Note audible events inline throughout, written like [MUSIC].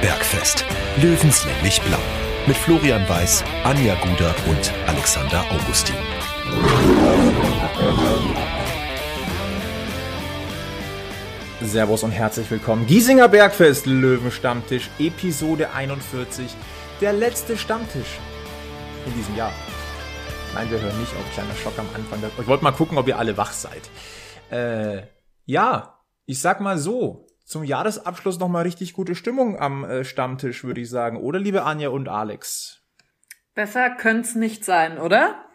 Bergfest. Löwenslänglich blau. Mit Florian Weiß, Anja Guder und Alexander Augustin. Servus und herzlich willkommen. Giesinger Bergfest, Löwenstammtisch, Episode 41. Der letzte Stammtisch in diesem Jahr. Nein, wir hören nicht auf. Kleiner Schock am Anfang. Ich wollte mal gucken, ob ihr alle wach seid. Äh, ja, ich sag mal so. Zum Jahresabschluss nochmal richtig gute Stimmung am äh, Stammtisch, würde ich sagen. Oder, liebe Anja und Alex? Besser könnte es nicht sein, oder?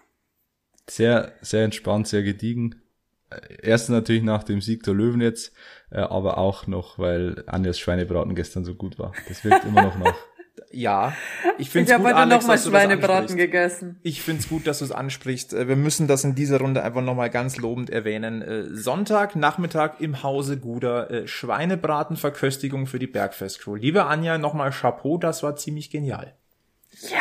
Sehr, sehr entspannt, sehr gediegen. Äh, erst natürlich nach dem Sieg der Löwen jetzt, äh, aber auch noch, weil Anjas Schweinebraten gestern so gut war. Das wirkt immer noch nach. [LAUGHS] Ja, ich finde es gut, habe heute Alex, nochmal dass du das Schweinebraten ansprichst. gegessen. Ich find's gut, dass du es ansprichst. Äh, Wir müssen das in dieser Runde einfach nochmal ganz lobend erwähnen. Äh, Sonntag, Nachmittag im Hause Guder, äh, Schweinebratenverköstigung für die Bergfest-Crew. Liebe Anja, nochmal Chapeau, das war ziemlich genial. Ja.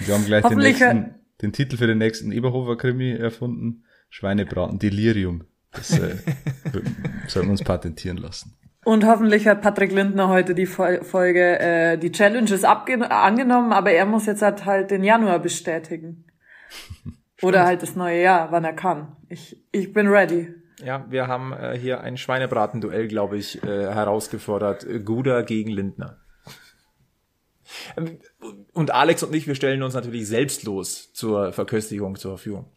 Wir haben gleich den, nächsten, den Titel für den nächsten Eberhofer-Krimi erfunden. Schweinebraten, Delirium. Das äh, [LAUGHS] sollten wir uns patentieren lassen. Und hoffentlich hat Patrick Lindner heute die Fol- Folge äh, die Challenges abge angenommen, aber er muss jetzt halt, halt den Januar bestätigen. [LAUGHS] Oder halt das neue Jahr, wann er kann. Ich, ich bin ready. Ja, wir haben äh, hier ein Schweinebraten-Duell, glaube ich, äh, herausgefordert. Guder gegen Lindner. Ähm, Und Alex und ich, wir stellen uns natürlich selbstlos zur Verköstigung zur Verfügung.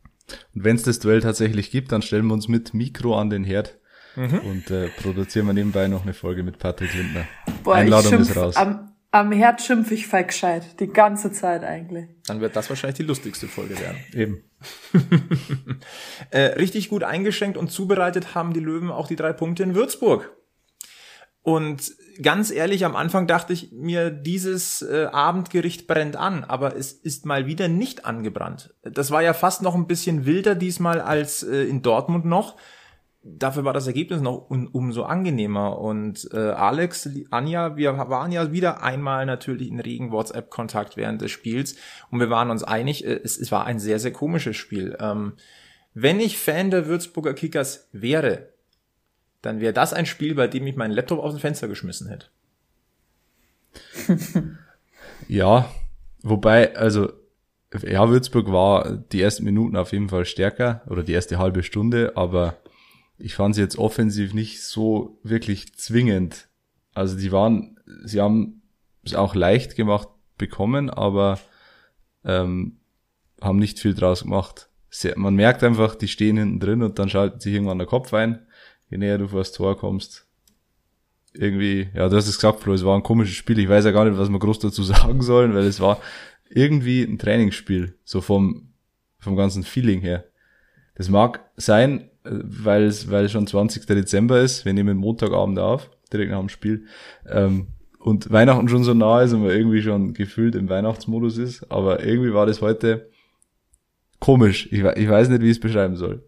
Und wenn es das Duell tatsächlich gibt, dann stellen wir uns mit Mikro an den Herd Mhm. und äh, produzieren wir nebenbei noch eine Folge mit Patrick Lindner. Boah, Einladung ich ist schimpf, raus. Am, am Herd schimpf ich voll gescheit. Die ganze Zeit eigentlich. Dann wird das wahrscheinlich die lustigste Folge werden. Eben. [LAUGHS] Äh, richtig gut eingeschenkt und zubereitet haben die Löwen auch die drei Punkte in Würzburg. Und ganz ehrlich, am Anfang dachte ich mir, dieses äh, Abendgericht brennt an, aber es ist mal wieder nicht angebrannt. Das war ja fast noch ein bisschen wilder diesmal als äh, in Dortmund noch. Dafür war das Ergebnis noch un umso angenehmer. Und äh, Alex, Anja, wir waren ja wieder einmal natürlich in regen WhatsApp-Kontakt während des Spiels und wir waren uns einig, äh, es, es war ein sehr, sehr komisches Spiel. Ähm, wenn ich Fan der Würzburger Kickers wäre, dann wäre das ein Spiel, bei dem ich meinen Laptop aus dem Fenster geschmissen hätte. [LAUGHS] Ja, wobei, also, ja, Würzburg war die ersten Minuten auf jeden Fall stärker oder die erste halbe Stunde, aber ich fand sie jetzt offensiv nicht so wirklich zwingend. Also die waren, sie haben es auch leicht gemacht bekommen, aber ähm, haben nicht viel draus gemacht. Sehr, man merkt einfach, die stehen hinten drin und dann schaltet sich irgendwann der Kopf ein, je näher du vor das Tor kommst. Irgendwie, ja, du hast es gesagt, Flo, es war ein komisches Spiel. Ich weiß ja gar nicht, was wir groß dazu [LAUGHS] sagen sollen, weil es war irgendwie ein Trainingsspiel, so vom, vom ganzen Feeling her. Das mag sein, weil es, weil schon 20. Dezember ist. Wir nehmen Montagabend auf, direkt nach dem Spiel. Ähm, und Weihnachten schon so nah ist und man irgendwie schon gefühlt im Weihnachtsmodus ist. Aber irgendwie war das heute komisch. Ich, ich weiß nicht, wie ich es beschreiben soll.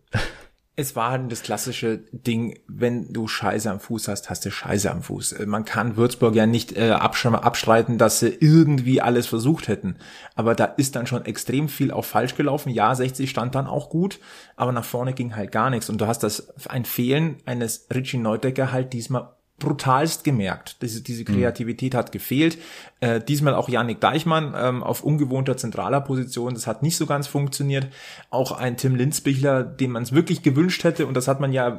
Es war halt das klassische Ding, wenn du Scheiße am Fuß hast, hast du Scheiße am Fuß. Äh, Man kann Würzburg ja nicht äh, abstreiten, dass sie irgendwie alles versucht hätten. Aber da ist dann schon extrem viel auch falsch gelaufen. Ja, 60 stand dann auch gut, aber nach vorne ging halt gar nichts. Und du hast das ein Fehlen eines Richie Neudecker halt diesmal brutalst gemerkt. Diese, diese Kreativität hat gefehlt. Äh, diesmal auch Yannick Deichmann ähm, auf ungewohnter zentraler Position. Das hat nicht so ganz funktioniert. Auch ein Tim Linzbichler, dem man es wirklich gewünscht hätte. Und das hat man ja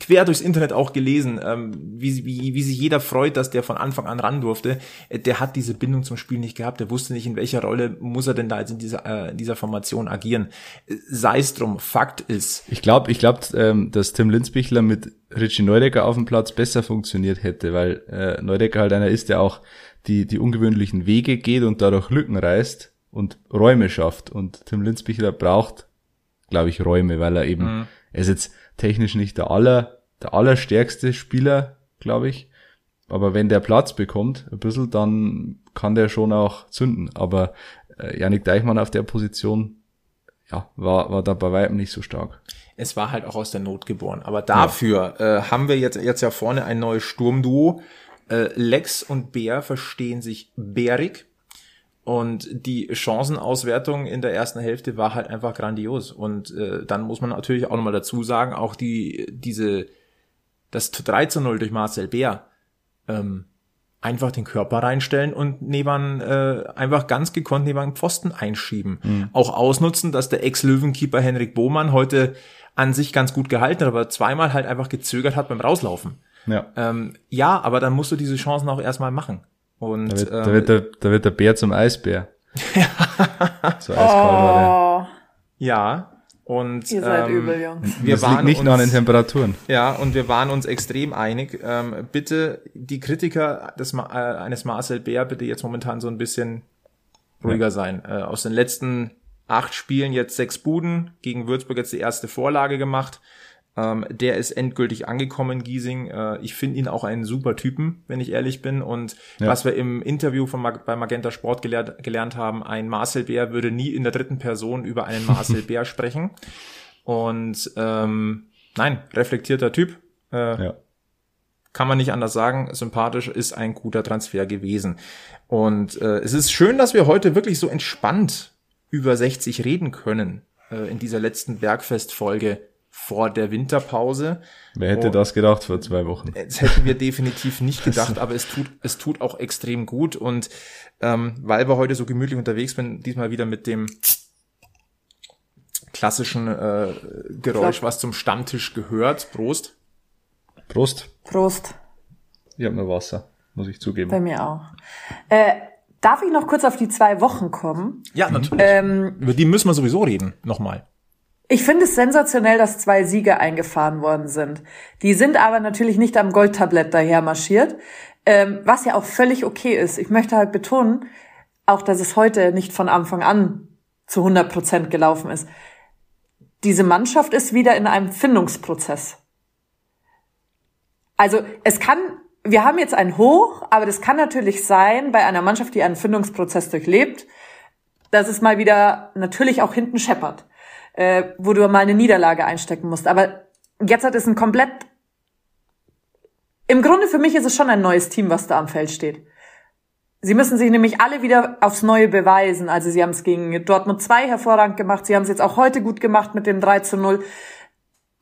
quer durchs Internet auch gelesen, ähm, wie, wie, wie sich jeder freut, dass der von Anfang an ran durfte. Äh, Der hat diese Bindung zum Spiel nicht gehabt. Der wusste nicht, in welcher Rolle muss er denn da jetzt in dieser, äh, in dieser Formation agieren. Äh, Sei es drum. Fakt ist, Ich glaube, ich glaub, ähm, dass Tim Linzbichler mit Richie Neudecker auf dem Platz besser funktioniert hätte, weil äh, Neudecker halt einer ist, der auch die, die ungewöhnlichen Wege geht und dadurch Lücken reißt und Räume schafft. Und Tim Linzbichler braucht, glaube ich, Räume, weil er eben, er ist jetzt technisch nicht der aller, der allerstärkste Spieler, glaube ich. Aber wenn der Platz bekommt, ein bisschen, dann kann der schon auch zünden. Aber äh, Janik Deichmann auf der Position, ja, war, war da bei weitem nicht so stark. es war halt auch aus der Not geboren. Aber dafür äh, haben wir jetzt, jetzt ja vorne ein neues Sturmduo. Äh, Lex und Bär verstehen sich bärig. Und die Chancenauswertung in der ersten Hälfte war halt einfach grandios. Und äh, dann muss man natürlich auch nochmal dazu sagen, auch die, diese, das 3 zu 0 durch Marcel Bär, ähm, einfach den Körper reinstellen und neben äh, einfach ganz gekonnt neben einen Pfosten einschieben. Mhm. Auch ausnutzen, dass der Ex-Löwenkeeper Henrik Bohmann heute an sich ganz gut gehalten hat, aber zweimal halt einfach gezögert hat beim Rauslaufen. Ja, ähm, ja aber dann musst du diese Chancen auch erstmal machen. Und, da, wird, ähm, da, wird der, da wird der Bär zum Eisbär. so eiskalt war der. Ja, und Ihr seid ähm, übel, Jungs. Wir das waren liegt nicht uns, nur an den Temperaturen. Ja, und wir waren uns extrem einig. Ähm, bitte die Kritiker des, äh, eines Marcel Bär bitte jetzt momentan so ein bisschen ruhiger ja. sein. Äh, aus den letzten acht Spielen jetzt sechs Buden, gegen Würzburg jetzt die erste Vorlage gemacht. Ähm, der ist endgültig angekommen, Giesing. Äh, ich finde ihn auch einen super Typen, wenn ich ehrlich bin. Und ja. was wir im Interview von Mag bei Magenta Sport gelehrt, gelernt haben, ein Marcel Bär würde nie in der dritten Person über einen Marcel [LAUGHS] Bär sprechen. Und ähm, nein, reflektierter Typ. Äh, ja. Kann man nicht anders sagen. Sympathisch ist ein guter Transfer gewesen. Und äh, es ist schön, dass wir heute wirklich so entspannt über 60 reden können äh, in dieser letzten Bergfest-Folge vor der Winterpause. Wer hätte und das gedacht vor zwei Wochen? Das hätten wir definitiv nicht [LAUGHS] gedacht, aber es tut, es tut auch extrem gut. Und ähm, weil wir heute so gemütlich unterwegs sind, diesmal wieder mit dem klassischen äh, Geräusch, was zum Stammtisch gehört. Prost. Prost. Prost. Ich habe nur Wasser, muss ich zugeben. Bei mir auch. Äh, darf ich noch kurz auf die zwei Wochen kommen? Ja, natürlich. Ähm, Über die müssen wir sowieso reden, nochmal. Ich finde es sensationell, dass zwei Siege eingefahren worden sind. Die sind aber natürlich nicht am Goldtablett daher marschiert, ähm, was ja auch völlig okay ist. Ich möchte halt betonen, auch dass es heute nicht von Anfang an zu 100 Prozent gelaufen ist. Diese Mannschaft ist wieder in einem Findungsprozess. Also es kann, wir haben jetzt ein Hoch, aber das kann natürlich sein bei einer Mannschaft, die einen Findungsprozess durchlebt, dass es mal wieder natürlich auch hinten scheppert äh, wo du mal eine Niederlage einstecken musst. Aber jetzt hat es ein komplett, im Grunde für mich ist es schon ein neues Team, was da am Feld steht. Sie müssen sich nämlich alle wieder aufs Neue beweisen. Also sie haben es gegen Dortmund 2 hervorragend gemacht. Sie haben es jetzt auch heute gut gemacht mit dem 3 zu 0.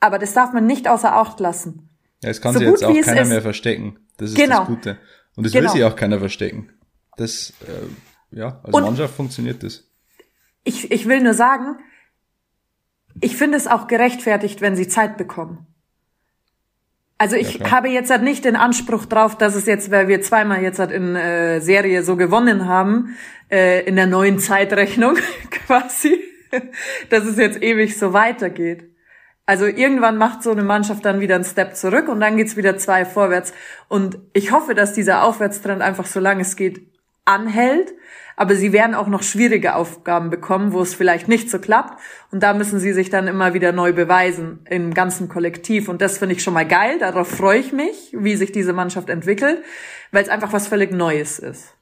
Aber das darf man nicht außer Acht lassen. Ja, es kann so sich jetzt auch keiner mehr verstecken. Das ist genau. das Gute. Und es genau. will sich auch keiner verstecken. Das, äh, ja, als Und Mannschaft funktioniert das. Ich, ich will nur sagen, ich finde es auch gerechtfertigt, wenn sie Zeit bekommen. Also ich ja, habe jetzt halt nicht den Anspruch drauf, dass es jetzt, weil wir zweimal jetzt halt in äh, Serie so gewonnen haben, äh, in der neuen Zeitrechnung [LAUGHS] quasi, dass es jetzt ewig so weitergeht. Also irgendwann macht so eine Mannschaft dann wieder einen Step zurück und dann geht's wieder zwei vorwärts. Und ich hoffe, dass dieser Aufwärtstrend einfach so lange es geht anhält aber sie werden auch noch schwierige Aufgaben bekommen, wo es vielleicht nicht so klappt. Und da müssen sie sich dann immer wieder neu beweisen im ganzen Kollektiv. Und das finde ich schon mal geil. Darauf freue ich mich, wie sich diese Mannschaft entwickelt, weil es einfach was völlig Neues ist.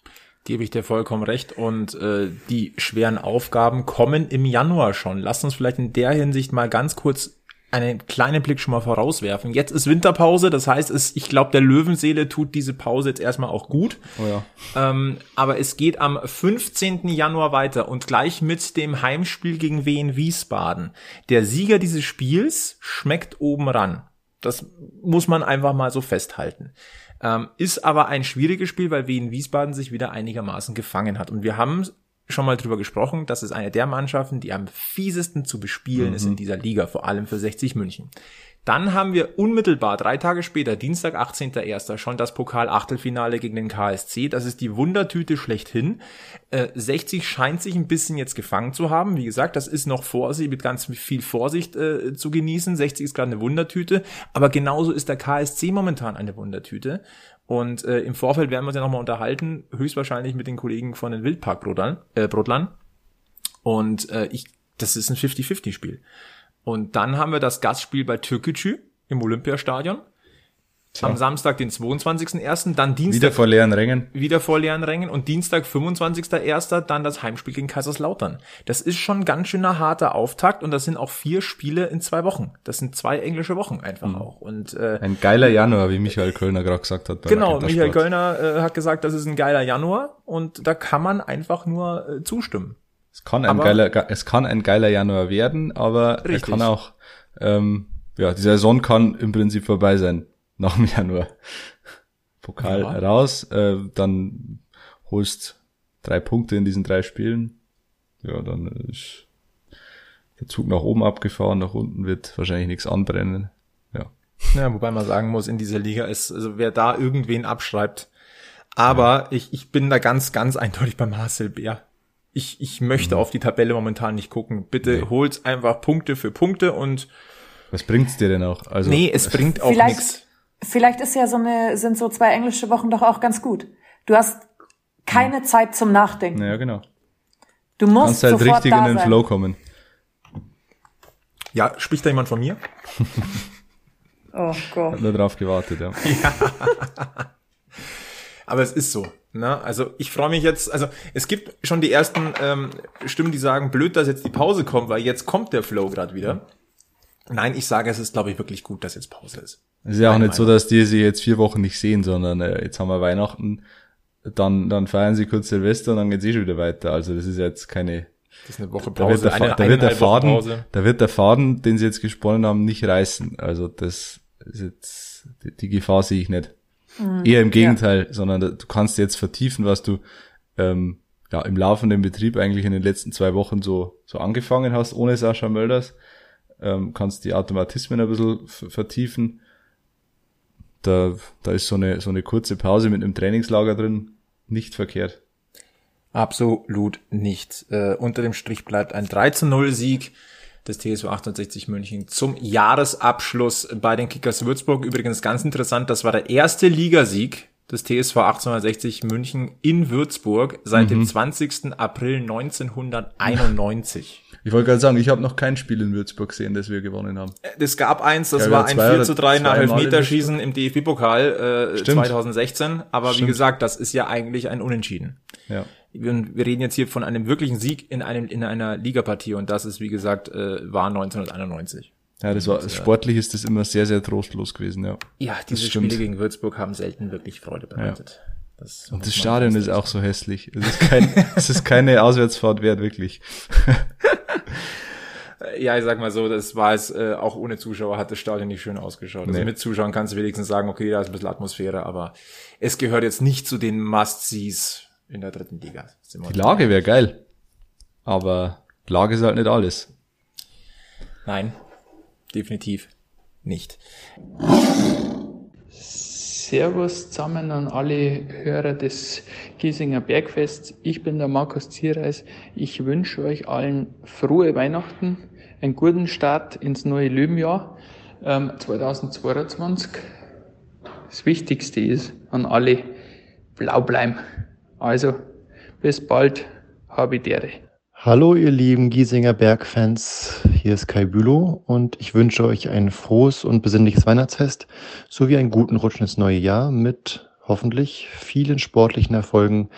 Gebe ich dir vollkommen recht. Und äh, die schweren Aufgaben kommen im Januar schon. Lass uns vielleicht in der Hinsicht mal ganz kurz einen kleinen Blick schon mal vorauswerfen. Jetzt ist Winterpause, das heißt, es, ich glaube, der Löwenseele tut diese Pause jetzt erstmal auch gut. Oh ja. ähm, aber es geht am 15. Januar weiter und gleich mit dem Heimspiel gegen Wien Wiesbaden. Der Sieger dieses Spiels schmeckt oben ran. Das muss man einfach mal so festhalten. Ähm, ist aber ein schwieriges Spiel, weil Wien Wiesbaden sich wieder einigermaßen gefangen hat. Und wir haben schon mal drüber gesprochen, das ist eine der Mannschaften, die am fiesesten zu bespielen mhm. ist in dieser Liga, vor allem für 60 München. Dann haben wir unmittelbar drei Tage später, Dienstag, 18.01., schon das Pokal-Achtelfinale gegen den KSC. Das ist die Wundertüte schlechthin. Äh, 60 scheint sich ein bisschen jetzt gefangen zu haben. Wie gesagt, das ist noch Vorsicht, mit ganz viel Vorsicht äh, zu genießen. 60 ist gerade eine Wundertüte. Aber genauso ist der KSC momentan eine Wundertüte. Und äh, im Vorfeld werden wir uns ja nochmal unterhalten, höchstwahrscheinlich mit den Kollegen von den Wildpark-Brodlern. Äh, Brodlern. Und äh, ich, das ist ein 50-50-Spiel. Und dann haben wir das Gastspiel bei Türkgücü im Olympiastadion. Tja. Am Samstag, den 22.01., dann Dienstag. Wieder vor leeren Rängen. Wieder vor leeren Rängen und Dienstag, 25.01., dann das Heimspiel gegen Kaiserslautern. Das ist schon ganz schöner harter Auftakt und das sind auch vier Spiele in zwei Wochen. Das sind zwei englische Wochen einfach mhm. auch. Und, äh, ein geiler Januar, wie Michael Kölner gerade gesagt hat. genau, Michael Kölner äh, hat gesagt, das ist ein geiler Januar und da kann man einfach nur äh, zustimmen. Es kann ein aber, geiler, es kann ein geiler Januar werden, aber richtig. er kann auch, ähm, ja, die Saison kann im Prinzip vorbei sein nach dem Januar. Pokal Ja. raus, äh, dann holst drei Punkte in diesen drei Spielen. Ja, dann ist der Zug nach oben abgefahren, nach unten wird wahrscheinlich nichts anbrennen. Ja. Ja, wobei man sagen muss, in dieser Liga ist, also wer da irgendwen abschreibt. Aber ich, ich bin da ganz, ganz eindeutig bei Marcel Bär. Ich, ich möchte auf die Tabelle momentan nicht gucken. Bitte holt einfach Punkte für Punkte und Was bringt's dir denn auch? Also, nee, es bringt auch nichts. Vielleicht ist ja so eine, sind so zwei englische Wochen doch auch ganz gut. Du hast keine Zeit zum Nachdenken. ja, genau. Du musst Kannst halt sofort richtig da in den sein. Flow kommen. Ja, spricht da jemand von mir? [LAUGHS] Oh Gott. Hab nur drauf gewartet, [LAUGHS] ja. Aber es ist so. Ne? Also ich freue mich jetzt, also es gibt schon die ersten ähm, Stimmen, die sagen, blöd, dass jetzt die Pause kommt, weil jetzt kommt der Flow gerade wieder. Nein, ich sage, es ist, glaube ich, wirklich gut, dass jetzt Pause ist. Es ist ja auch nicht so, dass die sie jetzt vier Wochen nicht sehen, sondern äh, jetzt haben wir Weihnachten, dann, dann feiern sie kurz Silvester und dann geht's eh schon wieder weiter. Also das ist jetzt keine, Das ist eine Woche da wird Pause, der, eine, da wird der Faden, Pause. da wird der Faden, den sie jetzt gesponnen haben, nicht reißen. Also das ist jetzt, die, die Gefahr sehe ich nicht. Eher im Gegenteil, sondern da- du kannst jetzt vertiefen, was du ähm, ja im laufenden Betrieb eigentlich in den letzten zwei Wochen so so angefangen hast, ohne Sascha Mölders. Ähm, kannst die Automatismen ein bisschen vertiefen. Da, da ist so eine, so eine kurze Pause mit einem Trainingslager drin nicht verkehrt. Absolut nicht. Äh, unter dem Strich bleibt ein 3 zu 0 Sieg des TSV 1860 München zum Jahresabschluss bei den Kickers Würzburg. Übrigens ganz interessant, das war der erste Ligasieg des TSV 1860 München in Würzburg seit dem 20. April 1991. Ich wollte gerade sagen, ich habe noch kein Spiel in Würzburg gesehen, das wir gewonnen haben. Es gab eins, das Ja, war ja, ein zwei 4 oder zu 3 nach Elfmeterschießen im DFB-Pokal äh, Stimmt. 2016. Aber wie Stimmt. gesagt, das ist ja eigentlich ein Unentschieden. Ja. wir, wir reden jetzt hier von einem wirklichen Sieg in einem in einer Ligapartie und das ist wie gesagt äh, war 1991. Ja, das war sportlich ist das immer sehr, sehr trostlos gewesen, ja. Ja, diese. Spiele gegen Würzburg haben selten wirklich Freude bereitet. Das Und das Stadion ist auch so hässlich. Es ist, kein, [LAUGHS] es ist keine Auswärtsfahrt wert, wirklich. ja, ich sag mal so, das war es äh, auch ohne Zuschauer hat das Stadion nicht schön ausgeschaut. Also Nee. mit Zuschauern kannst du wenigstens sagen, okay, da ist ein bisschen Atmosphäre, aber es gehört jetzt nicht zu den Must-Sees in der dritten Liga. Die Lage wäre geil. Aber Lage ist halt nicht alles. Nein, definitiv nicht. Servus zusammen an alle Hörer des Giesinger Bergfests. Ich bin der Markus Zierreis. Ich wünsche euch allen frohe Weihnachten, einen guten Start ins neue Löwenjahr ähm, 2022. Das Wichtigste ist an alle blau bleiben. Also, bis bald, habe. Hallo ihr lieben Giesinger Bergfans, hier ist Kai Bülow und ich wünsche euch ein frohes und besinnliches Weihnachtsfest sowie einen guten Rutsch ins neue Jahr mit hoffentlich vielen sportlichen Erfolgen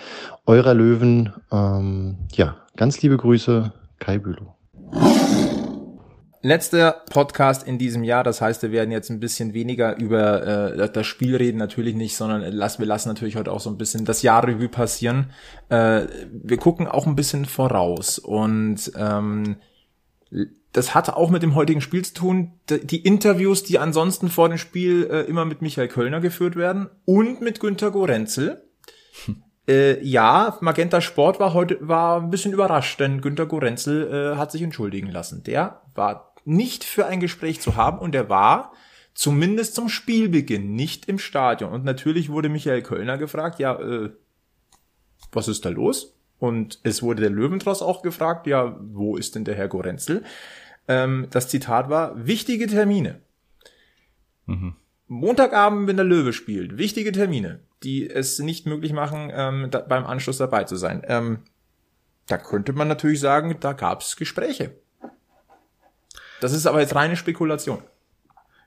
eurer Löwen. Ähm, ja, ganz liebe Grüße, Kai Bülow. Letzter Podcast in diesem Jahr, das heißt, wir werden jetzt ein bisschen weniger über äh, das Spiel reden, natürlich nicht, sondern lass, wir lassen natürlich heute auch so ein bisschen das Jahrrevue passieren. Äh, wir gucken auch ein bisschen voraus und ähm, das hatte auch mit dem heutigen Spiel zu tun. Die Interviews, die ansonsten vor dem Spiel äh, immer mit Michael Kölner geführt werden und mit Günter Gorenzel. Äh, ja, Magenta Sport war heute war ein bisschen überrascht, denn Günter Gorenzel äh, hat sich entschuldigen lassen. Der war nicht für ein Gespräch zu haben und er war zumindest zum Spielbeginn nicht im Stadion. Und natürlich wurde Michael Kölner gefragt, ja, äh, was ist da los? Und es wurde der Löwentross auch gefragt, ja, wo ist denn der Herr Gorenzel? Ähm, das Zitat war, wichtige Termine. Montagabend, wenn der Löwe spielt, wichtige Termine, die es nicht möglich machen, ähm, da, beim Anschluss dabei zu sein. Ähm, da könnte man natürlich sagen, da gab es Gespräche. Das ist aber jetzt reine Spekulation.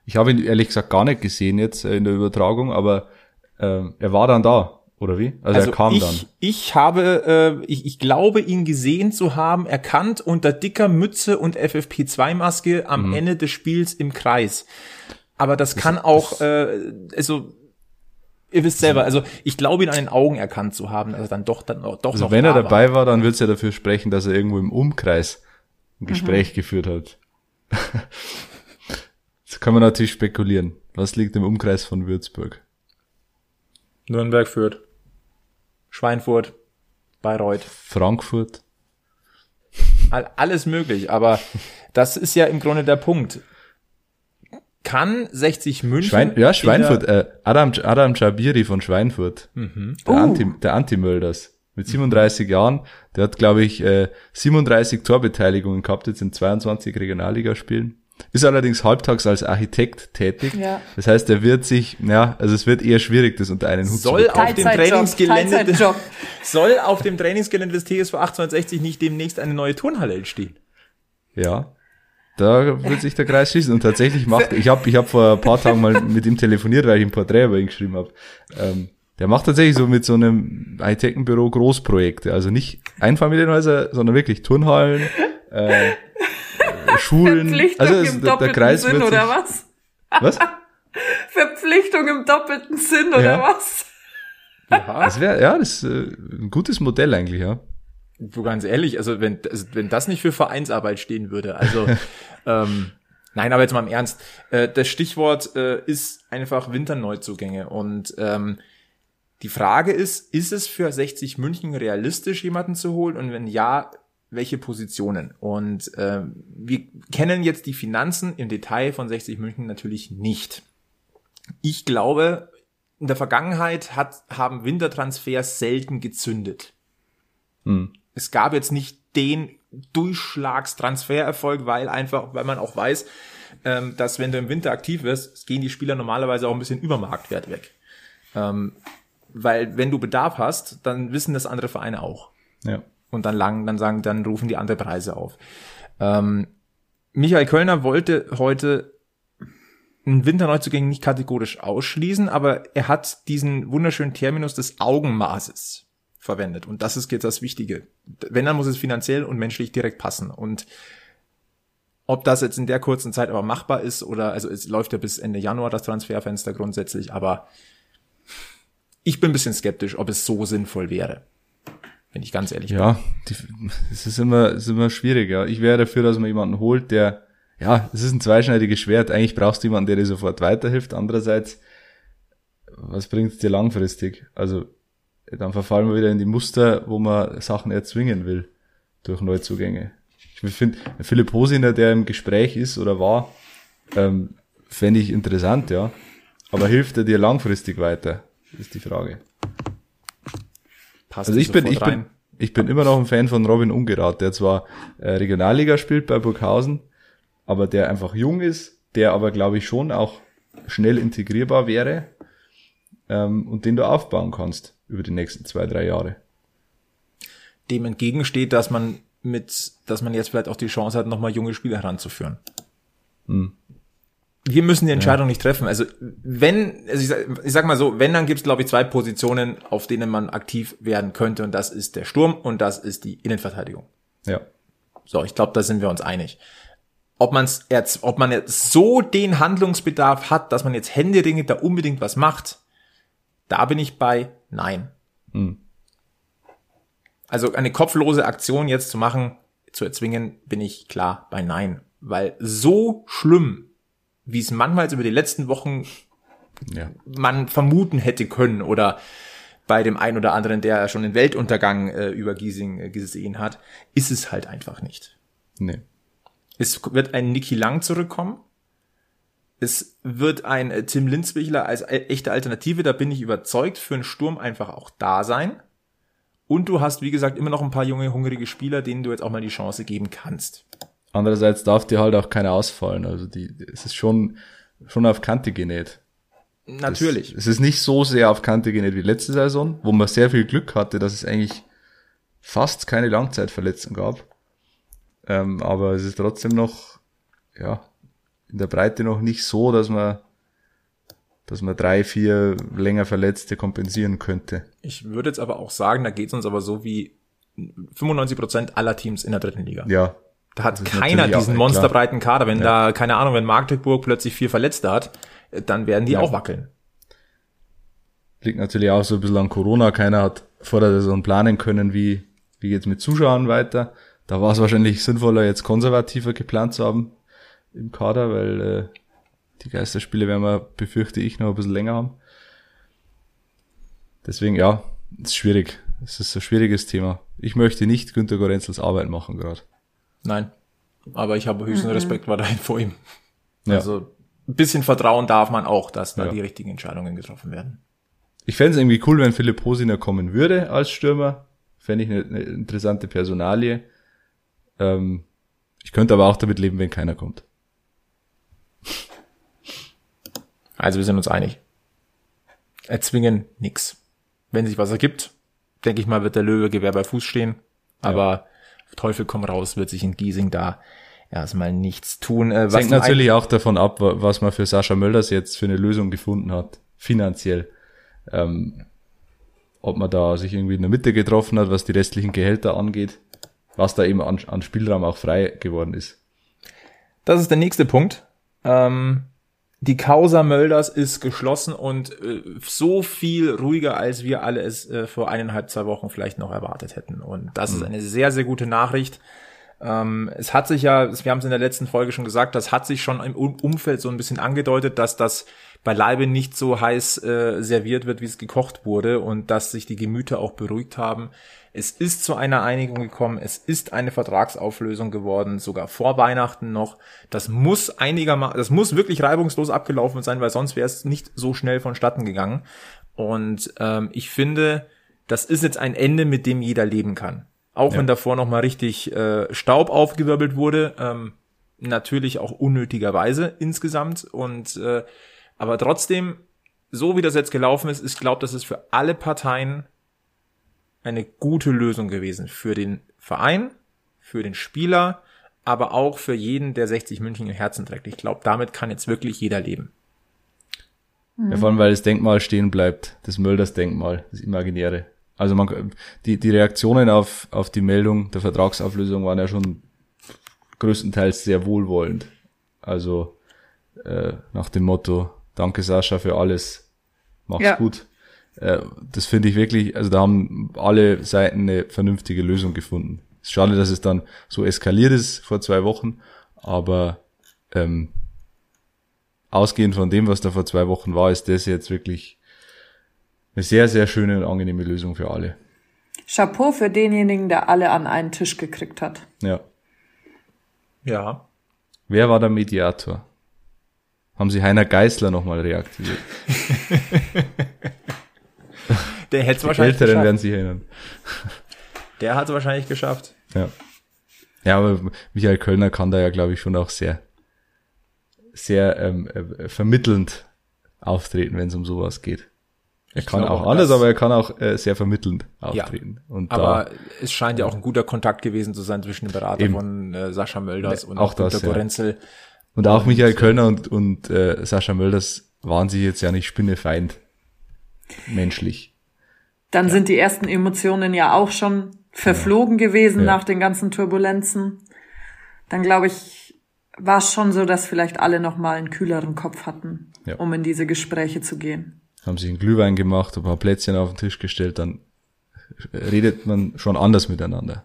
Ich habe ihn ehrlich gesagt gar nicht gesehen jetzt äh, in der Übertragung, aber äh, er war dann da, oder wie? Also, er kam ich, dann. Ich habe, äh, ich, ich glaube, ihn gesehen zu haben, erkannt unter dicker Mütze und FFP2-Maske Mhm. am Ende des Spiels im Kreis. Aber das, kann auch, äh, also ihr wisst selber, also ich glaube ihn an den Augen erkannt zu haben, also dann doch dann doch Also noch wenn er da dabei war, dann wird's ja dafür sprechen, dass er irgendwo im Umkreis Mhm. ein Gespräch geführt hat. [LAUGHS] Jetzt kann man natürlich spekulieren. Was liegt im Umkreis von Würzburg? Nürnberg führt. Schweinfurt, Bayreuth. Frankfurt. All, alles möglich, aber das ist ja im Grunde der Punkt. Kann 60 München. Schwein, ja, in Schweinfurt, äh, Adam, Adam Jabiri von Schweinfurt. Mhm. Der, Uh. Anti, der Anti-Mölders. Mit 37 Jahren. Der hat, glaube ich, äh, 37 Torbeteiligungen gehabt jetzt in 22 Regionalligaspielen. Ist allerdings halbtags als Architekt tätig. Ja. Das heißt, er wird sich, ja, also es wird eher schwierig, das unter einen Hut Soll zu bekommen. auf dem Trainingsgelände Teilzeitjob. [LAUGHS] soll auf dem Trainingsgelände des TSV 1860 nicht demnächst eine neue Turnhalle entstehen. Ja. Da wird sich der Kreis schließen. Und tatsächlich macht, ich habe ich hab vor ein paar Tagen mal mit ihm telefoniert, weil ich ein Porträt über ihn geschrieben habe. Ähm, der macht tatsächlich so mit so einem Architektenbüro Großprojekte. Also nicht Einfamilienhäuser, sondern wirklich Turnhallen, äh, äh, [LAUGHS] Schulen. Verpflichtung Also es- im der, der doppelten Kreis Sinn, sich, oder was? Was? [LAUGHS] Verpflichtung im doppelten Sinn, oder Ja. was? Das wäre, ja, das ist äh, ein gutes Modell eigentlich, ja. Du ganz ehrlich, also wenn, also wenn das nicht für Vereinsarbeit stehen würde, also [LAUGHS] ähm, nein, aber jetzt mal im Ernst. Äh, das Stichwort äh, ist einfach Winterneuzugänge und ähm, die Frage ist, ist es für 60 München realistisch, jemanden zu holen? Und wenn ja, welche Positionen? Und ähm, wir kennen jetzt die Finanzen im Detail von 60 München natürlich nicht. Ich glaube, in der Vergangenheit hat, haben Wintertransfers selten gezündet Hm. es gab jetzt nicht den Durchschlagstransfererfolg, weil einfach, weil man auch weiß, ähm, dass wenn du im Winter aktiv wirst, gehen die Spieler normalerweise auch ein bisschen über Marktwert weg. Ähm, weil wenn du Bedarf hast, dann wissen das andere Vereine auch. Ja. Und dann lang, dann sagen, dann rufen die andere Preise auf. Ähm, Michael Kölner wollte heute einen Winterneuzugänge nicht kategorisch ausschließen, aber er hat diesen wunderschönen Terminus des Augenmaßes verwendet. Und das ist jetzt das Wichtige. Wenn, dann muss es finanziell und menschlich direkt passen. Und ob das jetzt in der kurzen Zeit aber machbar ist oder, also es läuft ja bis Ende Januar das Transferfenster grundsätzlich, aber ich bin ein bisschen skeptisch, ob es so sinnvoll wäre. Wenn ich ganz ehrlich bin. Ja, es ist immer, ist immer schwierig, ja. Ich wäre dafür, dass man jemanden holt, der, ja, es ist ein zweischneidiges Schwert. Eigentlich brauchst du jemanden, der dir sofort weiterhilft. Andererseits, was bringt es dir langfristig? Also, dann verfallen wir wieder in die Muster, wo man Sachen erzwingen will durch Neuzugänge. Ich finde, Philipp Hosiner, der im Gespräch ist oder war, ähm, fände ich interessant, ja. Aber hilft er dir langfristig weiter? Ist die Frage. Passt Also ich bin, ich bin, ich bin immer noch ein Fan von Robin Ungerath, der zwar äh, Regionalliga spielt bei Burghausen, aber der einfach jung ist, der aber glaube ich schon auch schnell integrierbar wäre ähm, und den du aufbauen kannst über die nächsten zwei, drei Jahre. dem entgegensteht, dass man mit, dass man jetzt vielleicht auch die Chance hat, nochmal junge Spieler heranzuführen. Hm. Wir müssen die Entscheidung nicht treffen. Also wenn, also ich sag, ich sag mal so, wenn, dann gibt es, glaube ich, zwei Positionen, auf denen man aktiv werden könnte. Und das ist der Sturm und das ist die Innenverteidigung. Ja. So, ich glaube, da sind wir uns einig. Ob, man's jetzt, ob man jetzt so den Handlungsbedarf hat, dass man jetzt händeringend da unbedingt was macht, da bin ich bei Nein. Hm. Also eine kopflose Aktion jetzt zu machen, zu erzwingen, bin ich klar bei Nein. Weil so schlimm, wie es manchmal über die letzten Wochen Ja. man vermuten hätte können oder bei dem einen oder anderen, der schon den Weltuntergang äh, über Giesing äh, gesehen hat, ist es halt einfach nicht. Nee. Es wird ein Niki Lang zurückkommen. Es wird ein äh, Tim Linzwichler als e- echte Alternative, da bin ich überzeugt, für einen Sturm einfach auch da sein. Und du hast, wie gesagt, immer noch ein paar junge, hungrige Spieler, denen du jetzt auch mal die Chance geben kannst. Andererseits darf dir halt auch keiner ausfallen. Also die, es ist schon, schon auf Kante genäht. Natürlich. Es, es ist nicht so sehr auf Kante genäht wie letzte Saison, wo man sehr viel Glück hatte, dass es eigentlich fast keine Langzeitverletzung gab. Ähm, aber es ist trotzdem noch, ja, in der Breite noch nicht so, dass man, dass man drei, vier länger Verletzte kompensieren könnte. Ich würde jetzt aber auch sagen, da geht es uns aber so wie 95 Prozent aller Teams in der dritten Liga. Ja, Da hat keiner auch- diesen klar. monsterbreiten Kader. Wenn da, keine Ahnung, wenn Magdeburg plötzlich vier Verletzte hat, äh, dann werden die Ja. auch wackeln. liegt natürlich auch so ein bisschen an Corona. Keiner hat vor der Saison planen können, wie, wie geht's mit Zuschauern weiter. Da war es wahrscheinlich sinnvoller, jetzt konservativer geplant zu haben im Kader, weil äh, die Geisterspiele werden wir, befürchte ich, noch ein bisschen länger haben. Deswegen, ja, ist schwierig. Es ist ein schwieriges Thema. Ich möchte nicht Günter Gorenzels Arbeit machen gerade. Nein. Aber ich habe höchsten Respekt weiterhin vor ihm. Ja. Also ein bisschen Vertrauen darf man auch, dass da Ja. die richtigen Entscheidungen getroffen werden. Ich fände es irgendwie cool, wenn Philipp Hosiner kommen würde als Stürmer. Fände ich eine, eine interessante Personalie. Ähm, ich könnte aber auch damit leben, wenn keiner kommt. Also wir sind uns einig. Erzwingen nix. Wenn sich was ergibt, denke ich mal, wird der Löwe Gewehr bei Fuß stehen. Aber Teufel komm raus, wird sich in Giesing da erstmal nichts tun. Äh, Das was hängt natürlich auch davon ab, wa- was man für Sascha Mölders jetzt für eine Lösung gefunden hat, finanziell. Ähm, ob man da sich irgendwie in der Mitte getroffen hat, was die restlichen Gehälter angeht, was da eben an, an Spielraum auch frei geworden ist. Das ist der nächste Punkt. Ähm, die Causa Mölders ist geschlossen und äh, so viel ruhiger, als wir alle es äh, vor eineinhalb, zwei Wochen vielleicht noch erwartet hätten. Und das ist eine sehr, sehr gute Nachricht. Ähm, es hat sich ja, wir haben es in der letzten Folge schon gesagt, das hat sich schon im Um- Umfeld so ein bisschen angedeutet, dass das beileibe nicht so heiß äh, serviert wird, wie es gekocht wurde und dass sich die Gemüter auch beruhigt haben. Es ist zu einer Einigung gekommen, es ist eine Vertragsauflösung geworden, sogar vor Weihnachten noch. Das muss einigermaßen, das muss wirklich reibungslos abgelaufen sein, weil sonst wäre es nicht so schnell vonstatten gegangen. Und ähm, ich finde, das ist jetzt ein Ende, mit dem jeder leben kann. Auch Ja. wenn davor noch mal richtig äh, Staub aufgewirbelt wurde, ähm, natürlich auch unnötigerweise insgesamt. Und äh, aber trotzdem, so wie das jetzt gelaufen ist, ich glaube, das ist für alle Parteien eine gute Lösung gewesen. Für den Verein, für den Spieler, aber auch für jeden, der 60 München im Herzen trägt. Ich glaube, damit kann jetzt wirklich jeder leben. Ja, vor allem, weil das Denkmal stehen bleibt, das Mölders Denkmal, das Imaginäre. Also man, die, die Reaktionen auf, auf die Meldung der Vertragsauflösung waren ja schon größtenteils sehr wohlwollend. Also äh, nach dem Motto, danke Sascha für alles, mach's Ja. gut. Äh, das finde ich wirklich, also da haben alle Seiten eine vernünftige Lösung gefunden. Es ist schade, dass es dann so eskaliert ist vor zwei Wochen, aber ähm, ausgehend von dem, was da vor zwei Wochen war, ist das jetzt wirklich eine sehr, sehr schöne und angenehme Lösung für alle. Chapeau für denjenigen, der alle an einen Tisch gekriegt hat. Ja. Ja. Wer war der Mediator? Haben Sie Heiner Geißler nochmal reaktiviert? [LAUGHS] Der hätte es wahrscheinlich Älteren geschafft. werden sich erinnern. Der hat es wahrscheinlich geschafft. Ja. Ja, aber Michael Kölner kann da ja, glaube ich, schon auch sehr, sehr ähm, äh, vermittelnd auftreten, wenn es um sowas geht. Er kann glaube auch dass- aber er kann auch äh, sehr vermittelnd auftreten. Und Aber da, es scheint ja auch ein guter Kontakt gewesen zu sein zwischen dem Berater Eben. von äh, Sascha Mölders Ne, und auch das, Günter ja. Gorenzel. Und auch Michael Kölner und, und äh, Sascha Mölders waren sich jetzt ja nicht spinnefeind. Menschlich. Dann sind die ersten Emotionen ja auch schon verflogen gewesen Ja. nach den ganzen Turbulenzen. Dann glaube ich, war es schon so, dass vielleicht alle noch mal einen kühleren Kopf hatten, Ja. um in diese Gespräche zu gehen. Haben sich einen Glühwein gemacht, ein paar Plätzchen auf den Tisch gestellt, dann redet man schon anders miteinander.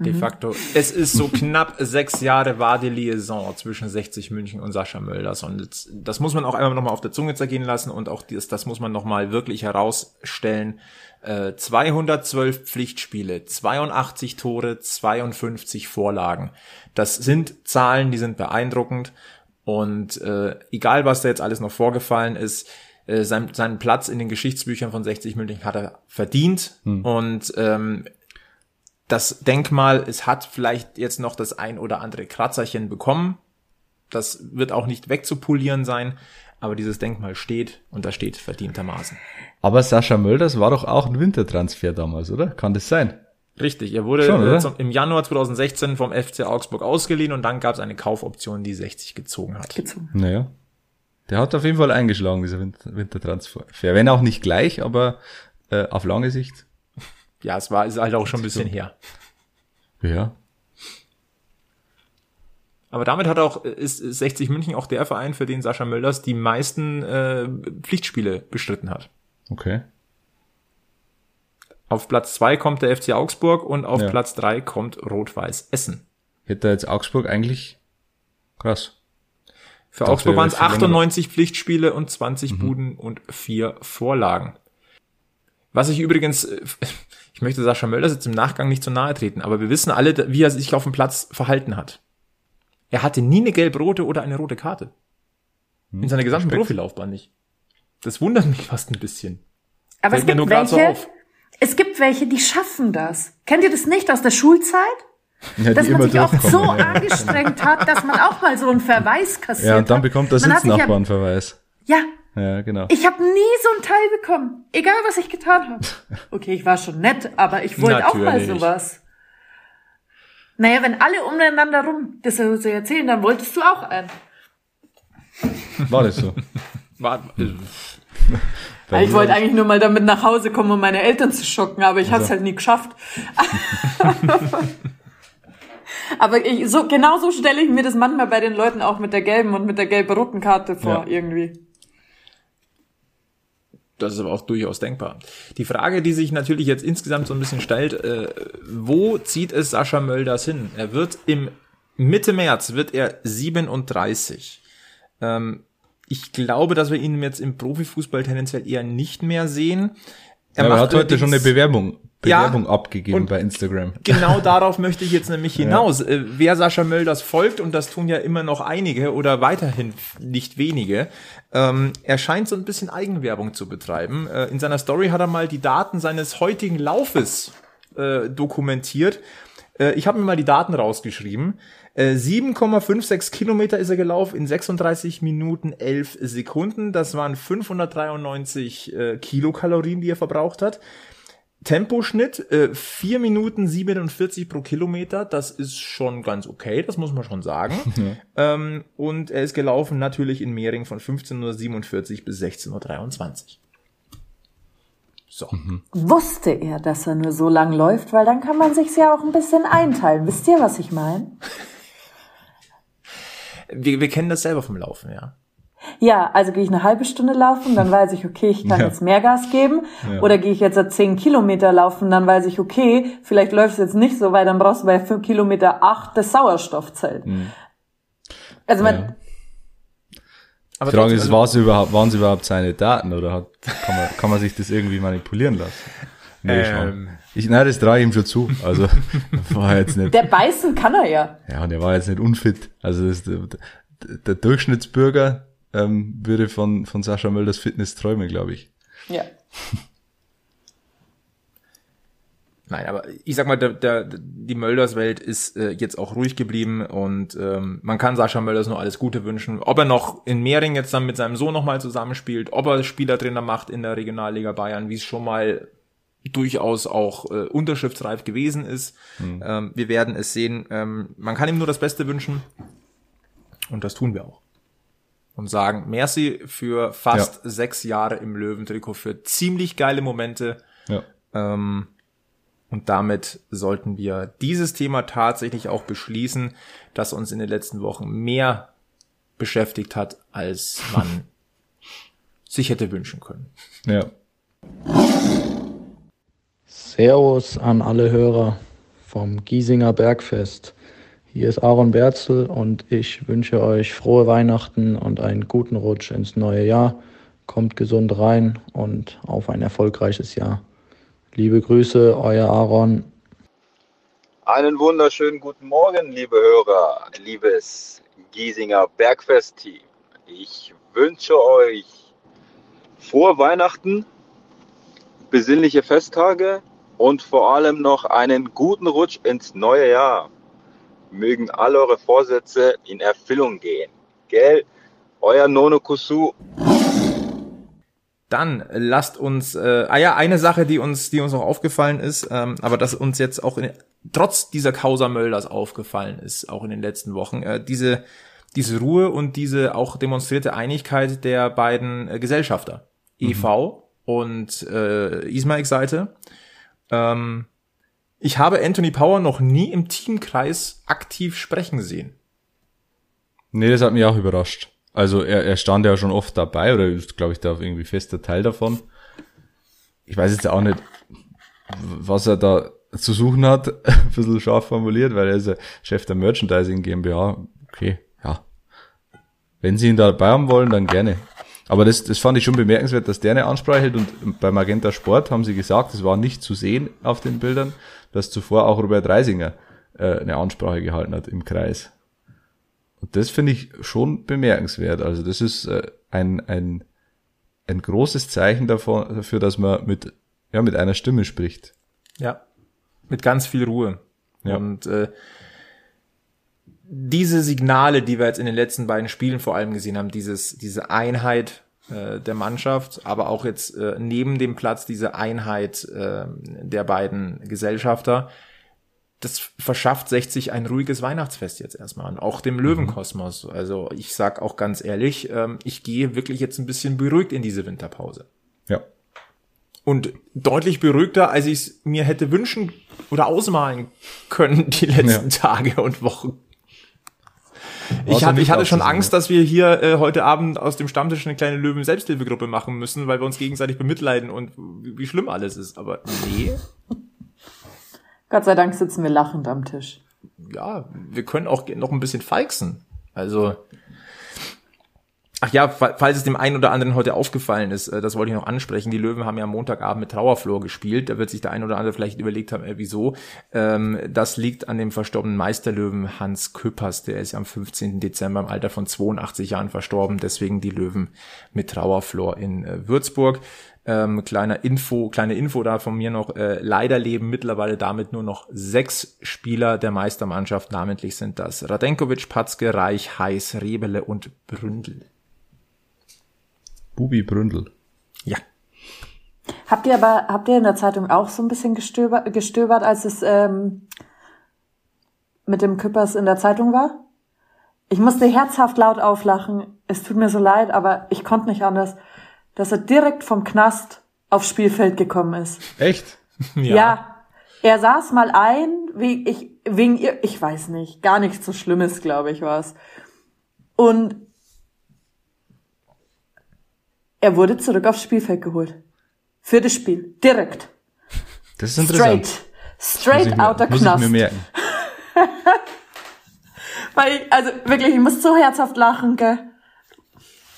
De Mhm. facto. Es ist so knapp sechs Jahre war die Liaison zwischen 60 München und Sascha Mölders. Und jetzt, das muss man auch einmal nochmal auf der Zunge zergehen lassen und auch das, das muss man nochmal wirklich herausstellen. Äh, 212 Pflichtspiele, 82 Tore, 52 Vorlagen. Das sind Zahlen, die sind beeindruckend. Und äh, egal, was da jetzt alles noch vorgefallen ist, äh, sein, seinen Platz in den Geschichtsbüchern von 60 München hat er verdient. Und ähm, das Denkmal, es hat vielleicht jetzt noch das ein oder andere Kratzerchen bekommen. Das wird auch nicht wegzupolieren sein, aber dieses Denkmal steht und da steht verdientermaßen. Aber Sascha Mölders war doch auch ein Wintertransfer damals, oder? Kann das sein? Richtig, er wurde Schon, zum, im Januar 2016 vom FC Augsburg ausgeliehen und dann gab es eine Kaufoption, die 60 gezogen hat. Gezogen. Naja. Der hat auf jeden Fall eingeschlagen, dieser Winter Wintertransfer. Wenn auch nicht gleich, aber äh, auf lange Sicht. Ja, es war ist halt auch schon ein bisschen her. Ja. Aber damit hat auch ist 60 München auch der Verein, für den Sascha Mölders die meisten äh, Pflichtspiele bestritten hat. Okay. Auf Platz zwei kommt der FC Augsburg und auf Ja. Platz drei kommt Rot-Weiß Essen. Hätte jetzt Augsburg eigentlich krass. Für Dachte, Augsburg waren es er wäre viel länger 98 Pflichtspiele und 20 Buden und vier Vorlagen. Was ich übrigens, äh, ich möchte Sascha Mölders jetzt im Nachgang nicht zu nahe treten, aber wir wissen alle, wie er sich auf dem Platz verhalten hat. Er hatte nie eine gelb-rote oder eine rote Karte. In seiner gesamten Respekt. Profilaufbahn nicht. Das wundert mich fast ein bisschen. Aber Fällt es gibt so welche, auf. es gibt welche, die schaffen das. Kennt ihr das nicht aus der Schulzeit? Ja, Dass man sich auch so ja. angestrengt hat, dass man auch mal so einen Verweis kassiert Ja, und dann bekommt der Sitznachbar einen Verweis. Ja, ja, genau. ich habe nie so einen Teil bekommen. Egal, was ich getan habe. [LAUGHS] Okay, ich war schon nett, aber ich wollte auch mal sowas. Naja, wenn alle umeinander rum das so erzählen, dann wolltest du auch einen. War das so? [LAUGHS] War, äh, ich wollte eigentlich nur mal damit nach Hause kommen, um meine Eltern zu schocken, aber ich habe es halt nie geschafft. [LAUGHS] aber ich, so, genau so stelle ich mir das manchmal bei den Leuten auch mit der gelben und mit der gelb-roten Karte vor, Ja. irgendwie. Das ist aber auch durchaus denkbar. Die Frage, die sich natürlich jetzt insgesamt so ein bisschen stellt, äh, wo zieht es Sascha Mölders hin? Er wird im Mitte März wird er 37. Ähm, ich glaube, dass wir ihn jetzt im Profifußball tendenziell eher nicht mehr sehen. Ja, aber er hat heute schon eine allerdings- Bewerbung, Ja, abgegeben bei Instagram. [LAUGHS] Genau darauf möchte ich jetzt nämlich hinaus. Äh, Wer Sascha Mölders folgt, und das tun ja immer noch einige oder weiterhin nicht wenige, ähm, er scheint so ein bisschen Eigenwerbung zu betreiben. Äh, in seiner Story hat er mal die Daten seines heutigen Laufes äh, dokumentiert. Äh, ich habe mir mal die Daten rausgeschrieben. Äh, 7,56 Kilometer ist er gelaufen in 36 Minuten 11 Sekunden. Das waren 593 äh, Kilokalorien, die er verbraucht hat. Temposchnitt äh, 4 Minuten 47 pro Kilometer, das ist schon ganz okay, das muss man schon sagen. [LAUGHS] Ähm, und er ist gelaufen natürlich in Mehring von 15.47 Uhr bis 16.23 Uhr. So. Wusste er, dass er nur so lang läuft, weil dann kann man sich's ja auch ein bisschen einteilen. Wisst ihr, was ich meine? Wir, wir kennen das selber vom Laufen, ja. Ja, also gehe ich eine halbe Stunde laufen, dann weiß ich, okay, ich kann Ja. jetzt mehr Gas geben. Ja. Oder gehe ich jetzt zehn Kilometer laufen, dann weiß ich, okay, vielleicht läuft es jetzt nicht so, weil dann brauchst du bei fünf Kilometer acht das Sauerstoffzelt. Also man, Ja. Aber Die Frage ist, also- war's überhaupt, waren es überhaupt seine Daten oder hat, kann man, kann man sich das irgendwie manipulieren lassen? Nee, Ähm. schon. Ich, nein, das traue ich ihm schon zu. Also, [LAUGHS] war jetzt nicht, der beißen kann er ja. ja, und er war jetzt nicht unfit. Also, das, der, der Durchschnittsbürger, ähm, würde von, von Sascha Mölders Fitness träumen, glaube ich. Ja. [LAUGHS] Nein, aber ich sag mal, der, der, die Mölders-Welt ist äh, jetzt auch ruhig geblieben und ähm, man kann Sascha Mölders nur alles Gute wünschen. Ob er noch in Mehring jetzt dann mit seinem Sohn nochmal zusammenspielt, ob er Spielertrainer macht in der Regionalliga Bayern, wie es schon mal durchaus auch äh, unterschriftsreif gewesen ist. Ähm, wir werden es sehen. Ähm, man kann ihm nur das Beste wünschen und das tun wir auch. Und sagen, merci für fast sechs Jahre im Löwentrikot, für ziemlich geile Momente. Ja. Ähm, und damit sollten wir dieses Thema tatsächlich auch beschließen, das uns in den letzten Wochen mehr beschäftigt hat, als man [LAUGHS] sich hätte wünschen können. Ja. Servus an alle Hörer vom Giesinger Bergfest. Hier ist Aaron Berzel und ich wünsche euch frohe Weihnachten und einen guten Rutsch ins neue Jahr. Kommt gesund rein und auf ein erfolgreiches Jahr. Liebe Grüße, euer Aaron. Einen wunderschönen guten Morgen, liebe Hörer, liebes Giesinger Bergfest-Team. Ich wünsche euch frohe Weihnachten, besinnliche Festtage und vor allem noch einen guten Rutsch ins neue Jahr. Mögen all eure Vorsätze in Erfüllung gehen. Gell? Euer Nono Kusu. Dann lasst uns, äh, ah ja, eine Sache, die uns, die uns noch aufgefallen ist, ähm, aber das uns jetzt auch in, trotz dieser Causa Mölders aufgefallen ist, auch in den letzten Wochen, äh, diese, diese Ruhe und diese auch demonstrierte Einigkeit der beiden äh, Gesellschafter, EV und äh, Ismail-Seite. Ähm, ich habe Anthony Power noch nie im Teamkreis aktiv sprechen sehen. Nee, das hat mich auch überrascht. Also er, er stand ja schon oft dabei oder ist, glaube ich, da irgendwie fester Teil davon. Ich weiß jetzt auch nicht, was er da zu suchen hat, [LAUGHS] ein bisschen scharf formuliert, weil er ist ja Chef der Merchandising GmbH. Okay, ja. wenn sie ihn dabei haben wollen, dann gerne. Aber das, das fand ich schon bemerkenswert, dass der eine Ansprache hält und bei Magenta Sport haben sie gesagt, es war nicht zu sehen auf den Bildern, dass zuvor auch Robert Reisinger äh, eine Ansprache gehalten hat im Kreis. Und das finde ich schon bemerkenswert. Also das ist äh, ein, ein, ein großes Zeichen davon, dafür, dass man mit, ja, mit einer Stimme spricht. Ja, mit ganz viel Ruhe. Ja. Und äh, diese Signale, die wir jetzt in den letzten beiden Spielen vor allem gesehen haben, dieses, diese Einheit äh, der Mannschaft, aber auch jetzt äh, neben dem Platz diese Einheit äh, der beiden Gesellschafter, das verschafft 60 ein ruhiges Weihnachtsfest jetzt erstmal und auch dem Löwenkosmos. Also ich sag auch ganz ehrlich, ähm, ich gehe wirklich jetzt ein bisschen beruhigt in diese Winterpause. Ja. Und deutlich beruhigter, als ich es mir hätte wünschen oder ausmalen können die letzten Tage und Wochen. Ich, hab, ich hatte schon Angst, dass wir hier äh, heute Abend aus dem Stammtisch eine kleine Löwen-Selbsthilfegruppe machen müssen, weil wir uns gegenseitig bemitleiden und wie schlimm alles ist. Aber nee, [LAUGHS] Gott sei Dank sitzen wir lachend am Tisch. ja, wir können auch noch ein bisschen feixen. Also, ach ja, fa- falls es dem einen oder anderen heute aufgefallen ist, äh, das wollte ich noch ansprechen. Die Löwen haben ja am Montagabend mit Trauerflor gespielt. Da wird sich der ein oder andere vielleicht überlegt haben, äh, wieso. Ähm, das liegt an dem verstorbenen Meisterlöwen Hans Küppers. Der ist ja am 15. Dezember im Alter von 82 Jahren verstorben. Deswegen die Löwen mit Trauerflor in äh, Würzburg. Ähm, kleiner Info, kleine Info da von mir noch. Äh, leider leben mittlerweile damit nur noch sechs Spieler der Meistermannschaft. Namentlich sind das Radenkovic, Patzke, Reich, Heiß, Rebele und Bründel. Bubi Bründel. Ja. Habt ihr aber, habt ihr in der Zeitung auch so ein bisschen gestöbert, gestöbert als es ähm, mit dem Küppers in der Zeitung war? Ich musste herzhaft laut auflachen. Es tut mir so leid, aber ich konnte nicht anders, dass er direkt vom Knast aufs Spielfeld gekommen ist. Echt? [LAUGHS] Ja. Er saß mal ein, wegen, ich, wegen ihr, ich weiß nicht, gar nichts so Schlimmes, glaube ich, war es. Und er wurde zurück aufs Spielfeld geholt. Für das Spiel. Direkt. Das ist interessant. Straight. Straight out der muss ich Knast. mir merken. [LAUGHS] Weil ich, also wirklich, ich muss so herzhaft lachen, gell.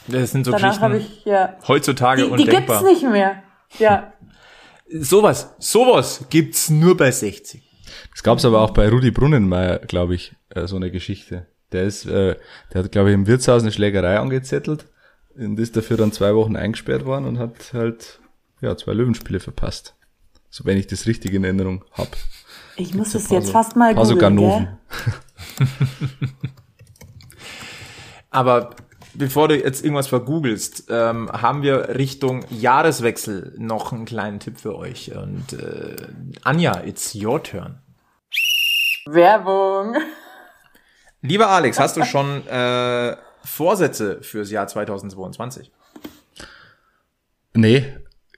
Das sind so Danach habe Geschichten ich, ja. heutzutage Die, die gibt's nicht mehr. Ja. [LAUGHS] Sowas, sowas gibt's nur bei 60. Das gab's aber auch bei Rudi Brunnenmeier, glaube ich, äh, so eine Geschichte. Der ist, äh, der hat, glaube ich, im Wirtshaus eine Schlägerei angezettelt und ist dafür dann zwei Wochen eingesperrt worden und hat halt ja zwei Löwenspiele verpasst. So wenn ich das richtig in Erinnerung hab. Ich muss es jetzt so- fast mal paar so googeln, Ganoven. gell? [LAUGHS] Aber bevor du jetzt irgendwas vergoogelst, ähm, haben wir Richtung Jahreswechsel noch einen kleinen Tipp für euch. Und äh, Anja, it's your turn. Werbung. Lieber Alex, hast du schon äh, Vorsätze fürs Jahr 2022? Nee,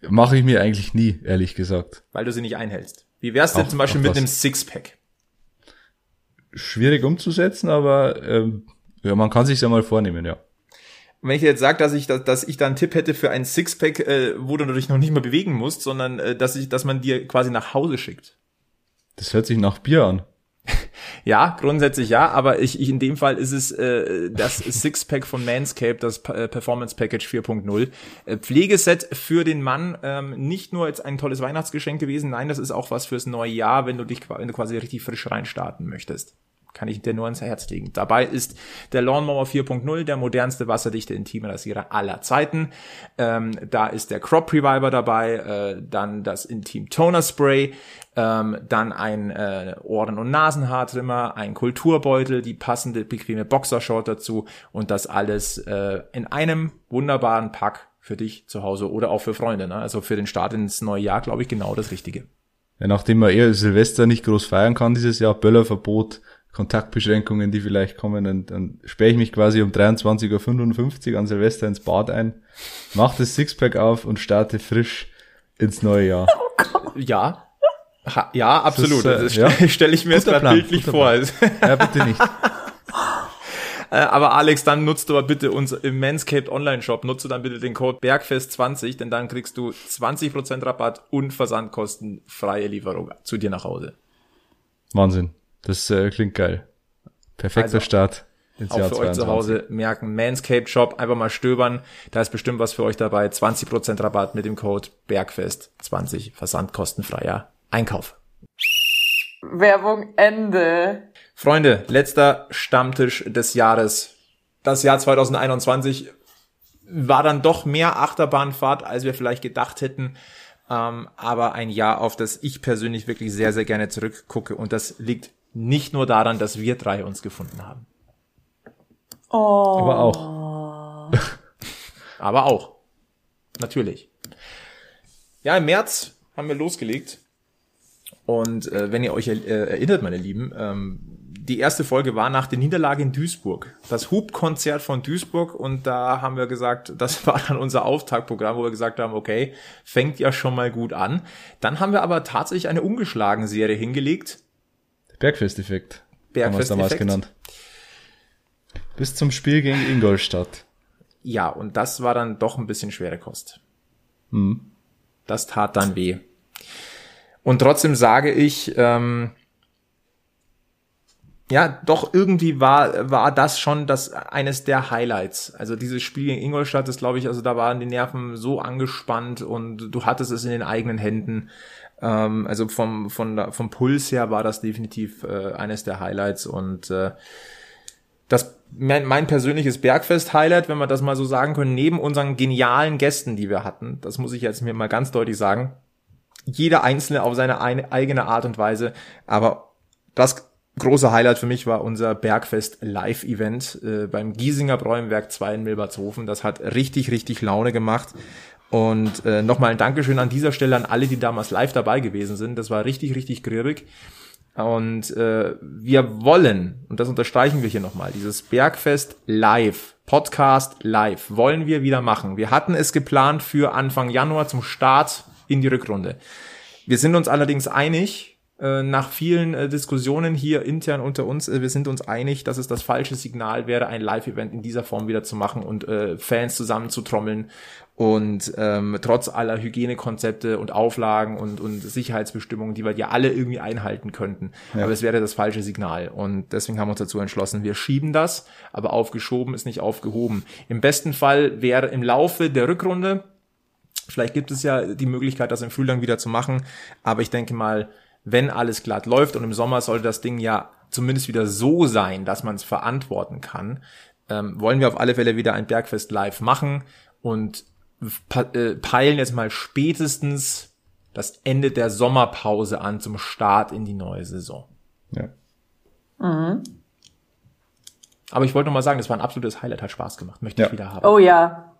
mache ich mir eigentlich nie, ehrlich gesagt. Weil du sie nicht einhältst. Wie wär's denn Auch- zum Beispiel mit einem Sixpack? Schwierig umzusetzen, aber ähm, ja, man kann sich ja mal vornehmen, ja. Wenn ich dir jetzt sage, dass ich, dass, dass ich da einen Tipp hätte für ein Sixpack, äh, wo du dich noch nicht mal bewegen musst, sondern äh, dass ich, dass man dir quasi nach Hause schickt. Das hört sich nach Bier an. [LAUGHS] Ja, grundsätzlich ja, aber ich, ich in dem Fall ist es äh, das Sixpack von Manscaped, das Pa- äh, Performance Package 4.0. Äh, Pflegeset für den Mann, ähm, nicht nur jetzt ein tolles Weihnachtsgeschenk gewesen, nein, das ist auch was fürs neue Jahr, wenn du dich wenn du quasi richtig frisch reinstarten möchtest. Kann ich dir nur ans Herz legen. Dabei ist der Lawnmower 4.0 der modernste wasserdichte Intimrasierer aller Zeiten. Ähm, da ist der Crop Reviver dabei, äh, dann das Intim Toner Spray, ähm, dann ein äh, Ohren- und Nasenhaartrimmer, ein Kulturbeutel, die passende bequeme Boxershort dazu und das alles äh, in einem wunderbaren Pack für dich zu Hause oder auch für Freunde. Ne? Also für den Start ins neue Jahr, glaube ich, genau das Richtige. Ja, nachdem man eher Silvester nicht groß feiern kann dieses Jahr, Böllerverbot, Kontaktbeschränkungen, die vielleicht kommen, dann, dann sperre ich mich quasi um 23.55 Uhr an Silvester ins Bad ein, mach das Sixpack auf und starte frisch ins neue Jahr. Ja. Ha, ja, absolut. Das Das, ist, äh, ja. [LAUGHS] stelle ich mir jetzt Guter gerade Plan, bildlich vor. [LAUGHS] Ja, bitte nicht. Äh, aber Alex, dann nutzt du aber bitte uns im Manscaped Online Shop, nutze dann bitte den Code Bergfest20, denn dann kriegst du 20% Rabatt und versandkostenfreie Lieferung zu dir nach Hause. Wahnsinn. Das äh, klingt geil. Perfekter Also- Start. ins auch Jahr für euch zu 22. Hause merken. Manscaped Shop, einfach mal stöbern. Da ist bestimmt was für euch dabei. 20% Rabatt mit dem Code Bergfest 20 versandkostenfreier Einkauf. Werbung Ende. Freunde, letzter Stammtisch des Jahres. Das Jahr 2021 war dann doch mehr Achterbahnfahrt, als wir vielleicht gedacht hätten. Ähm, aber ein Jahr, auf das ich persönlich wirklich sehr, sehr gerne zurückgucke. Und das liegt nicht nur daran, dass wir drei uns gefunden haben. Oh. Aber auch. [LAUGHS] Aber auch. Natürlich. Ja, im März haben wir losgelegt. Und äh, wenn ihr euch äh, erinnert, meine Lieben, ähm, die erste Folge war nach der Niederlage in Duisburg. Das Hubkonzert von Duisburg. Und da haben wir gesagt, [LAUGHS] das war dann unser Auftaktprogramm, wo wir gesagt haben, okay, fängt ja schon mal gut an. Dann haben wir aber tatsächlich eine ungeschlagen Serie hingelegt. Bergfest-Effekt. Bergfest-Effekt. genannt. Bis zum Spiel gegen Ingolstadt. Ja, und das war dann doch ein bisschen schwere Kost. Hm. Das tat dann weh. Und trotzdem sage ich, ähm, ja, doch irgendwie war war das schon das eines der Highlights. Also dieses Spiel gegen Ingolstadt, das glaube ich, also da waren die Nerven so angespannt und du hattest es in den eigenen Händen. Ähm, also vom von vom Puls her war das definitiv äh, eines der Highlights und äh, das mein, mein persönliches Bergfest-Highlight, wenn wir das mal so sagen können, neben unseren genialen Gästen, die wir hatten, das muss ich jetzt mir mal ganz deutlich sagen, jeder Einzelne auf seine eine, eigene Art und Weise, aber das große Highlight für mich war unser Bergfest Live-Event äh, beim Giesinger Bräumenwerk 2 in Milbertshofen. Das hat richtig, richtig Laune gemacht. Und äh, nochmal ein Dankeschön an dieser Stelle an alle, die damals live dabei gewesen sind. Das war richtig, richtig grierig. Und äh, wir wollen, und das unterstreichen wir hier nochmal, dieses Bergfest live, Podcast live, wollen wir wieder machen. Wir hatten es geplant für Anfang Januar zum Start in die Rückrunde. Wir sind uns allerdings einig, äh, nach vielen äh, Diskussionen hier intern unter uns, äh, wir sind uns einig, dass es das falsche Signal wäre, ein Live-Event in dieser Form wieder zu machen und Fans zusammenzutrommeln und ähm, trotz aller Hygienekonzepte und Auflagen und, und Sicherheitsbestimmungen, die wir ja alle irgendwie einhalten könnten. Aber es wäre das falsche Signal. Und deswegen haben wir uns dazu entschlossen, wir schieben das, aber aufgeschoben ist nicht aufgehoben. Im besten Fall wäre im Laufe der Rückrunde, vielleicht gibt es ja die Möglichkeit, das im Frühling wieder zu machen, aber ich denke mal, wenn alles glatt läuft und im Sommer sollte das Ding ja zumindest wieder so sein, dass man es verantworten kann, ähm, wollen wir auf alle Fälle wieder ein Bergfest live machen und äh, peilen jetzt mal spätestens das Ende der Sommerpause an zum Start in die neue Saison. Ja. Aber ich wollte noch mal sagen, das war ein absolutes Highlight, hat Spaß gemacht, möchte Ja. ich wieder haben. Oh ja.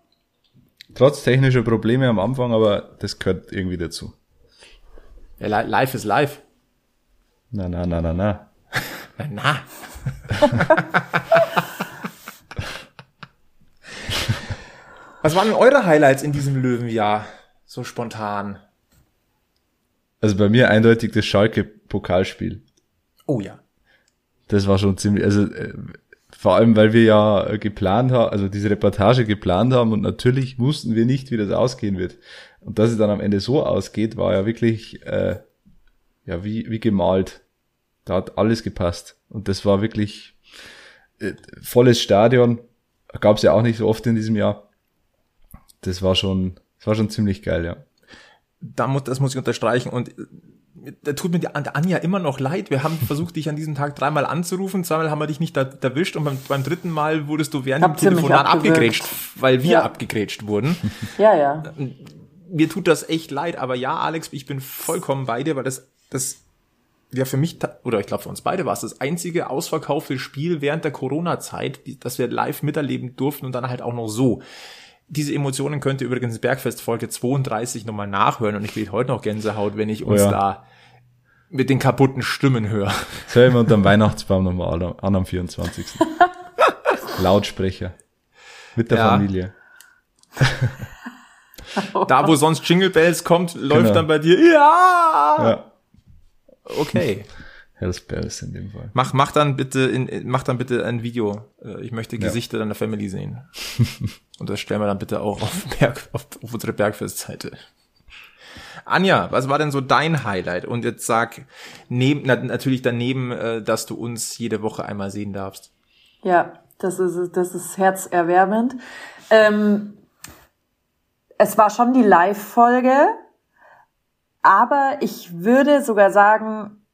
Trotz technischer Probleme am Anfang, aber das gehört irgendwie dazu. Ja, li- live ist live. Na, na, na, na, na. [LAUGHS] Na, na. [LAUGHS] Was waren denn eure Highlights in diesem Löwenjahr? So spontan. Also bei mir eindeutig das Schalke-Pokalspiel. Oh ja. Das war schon ziemlich, also äh, vor allem, weil wir ja geplant haben, also diese Reportage geplant haben und natürlich wussten wir nicht, wie das ausgehen wird. Und dass es dann am Ende so ausgeht, war ja wirklich äh, ja wie, wie gemalt. Da hat alles gepasst. Und das war wirklich äh, volles Stadion. Gab es ja auch nicht so oft in diesem Jahr. Das war schon, das war schon ziemlich geil, ja. Da muss, das muss ich unterstreichen. Und äh, da tut mir die, der Anja immer noch leid. Wir haben versucht, dich an diesem Tag dreimal anzurufen. Zweimal haben wir dich nicht erwischt. Und beim, beim dritten Mal wurdest du während Habt dem Telefonat abgegrätscht, weil wir Ja. abgegrätscht wurden. [LAUGHS] Ja, ja. mir tut das echt leid, aber ja, Alex, ich bin vollkommen bei dir, weil das, das, ja, für mich, oder ich glaube für uns beide war es das einzige ausverkaufte Spiel während der Corona-Zeit, das wir live miterleben durften und dann halt auch noch so. Diese Emotionen könnt ihr übrigens Bergfest Folge 32 nochmal nachhören und ich kriege heute noch Gänsehaut, wenn ich uns ja. da mit den kaputten Stimmen höre. Das hören wir unterm Weihnachtsbaum nochmal an, am 24. [LAUGHS] Lautsprecher. Mit der Ja. Familie. [LAUGHS] Da, wo sonst Jingle Bells kommt, läuft Genau. dann bei dir, ja! Ja. Okay. [LAUGHS] Hells Bells in dem Fall. Mach, mach dann bitte, in, mach dann bitte ein Video. Äh, Ich möchte Gesichter deiner Family sehen. Und das stellen wir dann bitte auch auf, Berg, auf, auf unsere Bergfestseite. Anja, was war denn so dein Highlight? Und jetzt sag neben, na, natürlich daneben, äh, dass du uns jede Woche einmal sehen darfst. Ja, Das ist, das ist herzerwärmend. Ähm, es war schon die Live-Folge, aber ich würde sogar sagen,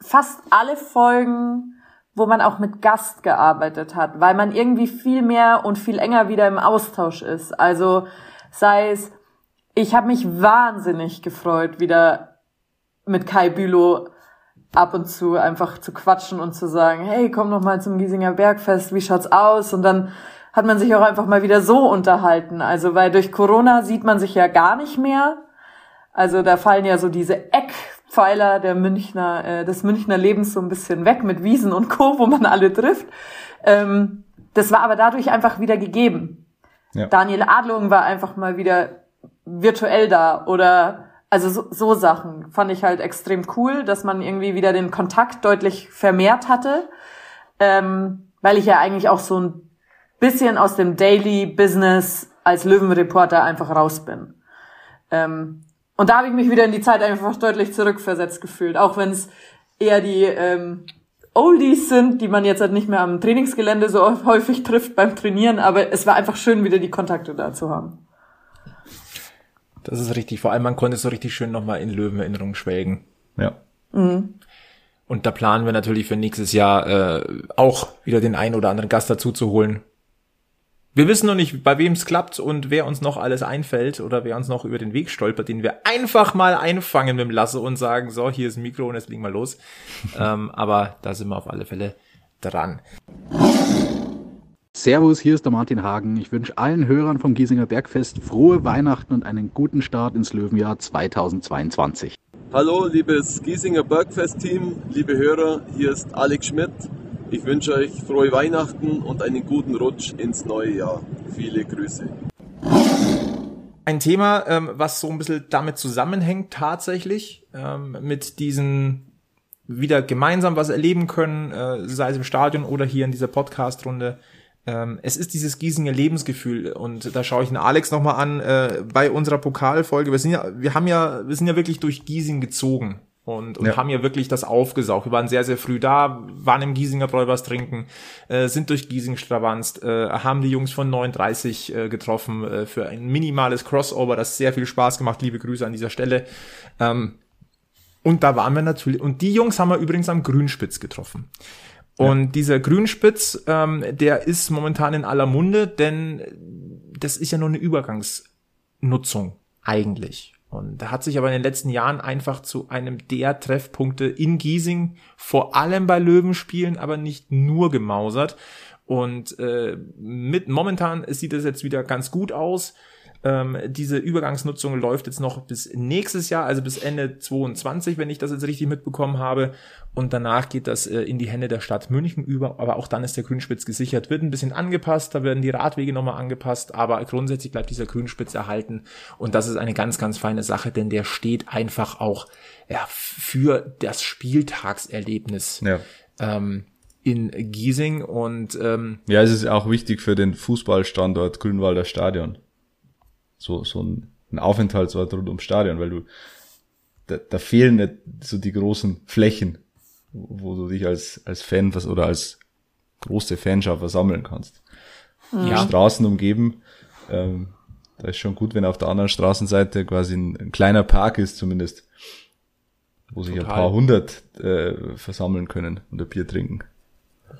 fast alle Folgen, wo man auch mit Gast gearbeitet hat, weil man irgendwie viel mehr und viel enger wieder im Austausch ist. Also sei es, ich habe mich wahnsinnig gefreut, wieder mit Kai Bülow ab und zu einfach zu quatschen und zu sagen, hey, komm noch mal zum Giesinger Bergfest, wie schaut's aus? Und dann hat man sich auch einfach mal wieder so unterhalten. Also weil durch Corona sieht man sich ja gar nicht mehr. Also da fallen ja so diese Eckpfeiler der Münchner, äh, des Münchner Lebens so ein bisschen weg mit Wiesen und Co., wo man alle trifft. Ähm, das war aber dadurch einfach wieder gegeben. Ja. Daniel Adlung war einfach mal wieder virtuell da oder also so, so Sachen fand ich halt extrem cool, dass man irgendwie wieder den Kontakt deutlich vermehrt hatte, ähm, weil ich ja eigentlich auch so ein bisschen aus dem Daily Business als Löwenreporter einfach raus bin. Ähm, und da habe ich mich wieder in die Zeit einfach deutlich zurückversetzt gefühlt, auch wenn es eher die ähm, Oldies sind, die man jetzt halt nicht mehr am Trainingsgelände so [LAUGHS] häufig trifft beim Trainieren, aber es war einfach schön, wieder die Kontakte da zu haben. Das ist richtig. Vor allem, man konnte so richtig schön nochmal in Löwenerinnerung schwelgen. Ja. Mhm. Und da planen wir natürlich für nächstes Jahr äh, auch wieder den einen oder anderen Gast dazu zu holen. Wir wissen noch nicht, bei wem es klappt und wer uns noch alles einfällt oder wer uns noch über den Weg stolpert, den wir einfach mal einfangen mit dem Lasse und sagen, so, hier ist ein Mikro und jetzt legen wir los. [LAUGHS] ähm, aber da sind wir auf alle Fälle dran. Servus, hier ist der Martin Hagen. Ich wünsche allen Hörern vom Giesinger Bergfest frohe Weihnachten und einen guten Start ins Löwenjahr 2022. Hallo, liebes Giesinger Bergfest-Team, liebe Hörer, hier ist Alex Schmidt. Ich wünsche euch frohe Weihnachten und einen guten Rutsch ins neue Jahr. Viele Grüße. Ein Thema, ähm, was so ein bisschen damit zusammenhängt tatsächlich, ähm, mit diesen wieder gemeinsam was erleben können, äh, sei es im Stadion oder hier in dieser Podcast-Runde. Ähm, es ist dieses Giesinger Lebensgefühl und da schaue ich den Alex nochmal an äh, bei unserer Pokalfolge. Wir sind ja, wir haben ja, wir sind ja wirklich durch Giesing gezogen und, und ja. haben ja wirklich das aufgesaugt. Wir waren sehr, sehr früh da, waren im Giesinger Bräu was trinken, äh, sind durch Giesing stravanzt, äh, haben die Jungs von 39 äh, getroffen äh, für ein minimales Crossover, das sehr viel Spaß gemacht. Liebe Grüße an dieser Stelle. Ähm, und da waren wir natürlich, und die Jungs haben wir übrigens am Grünspitz getroffen. Und ja. dieser Grünspitz, ähm, der ist momentan in aller Munde, denn das ist ja nur eine Übergangsnutzung eigentlich. Und hat sich aber in den letzten Jahren einfach zu einem der Treffpunkte in Giesing, vor allem bei Löwenspielen, aber nicht nur gemausert. Und äh, mit momentan sieht es jetzt wieder ganz gut aus. Ähm, diese Übergangsnutzung läuft jetzt noch bis nächstes Jahr, also bis Ende 22, wenn ich das jetzt richtig mitbekommen habe. Und danach geht das äh, in die Hände der Stadt München über. Aber auch dann ist der Grünspitz gesichert, wird ein bisschen angepasst, da werden die Radwege nochmal angepasst, aber grundsätzlich bleibt dieser Grünspitz erhalten. Und das ist eine ganz, ganz feine Sache, denn der steht einfach auch ja, für das Spieltagserlebnis. Ja. Ähm, in Giesing und ähm, ja, es ist auch wichtig für den Fußballstandort Grünwalder Stadion so, so ein, ein Aufenthaltsort rund ums Stadion, weil du, da, da fehlen nicht so die großen Flächen, wo, du dich als, als Fan was oder als große Fanschaft versammeln kannst. Ja. Die Straßen umgeben, ähm, da ist schon gut, wenn auf der anderen Straßenseite quasi ein, ein kleiner Park ist zumindest, wo sich Total. ein paar hundert äh, versammeln können und ein Bier trinken.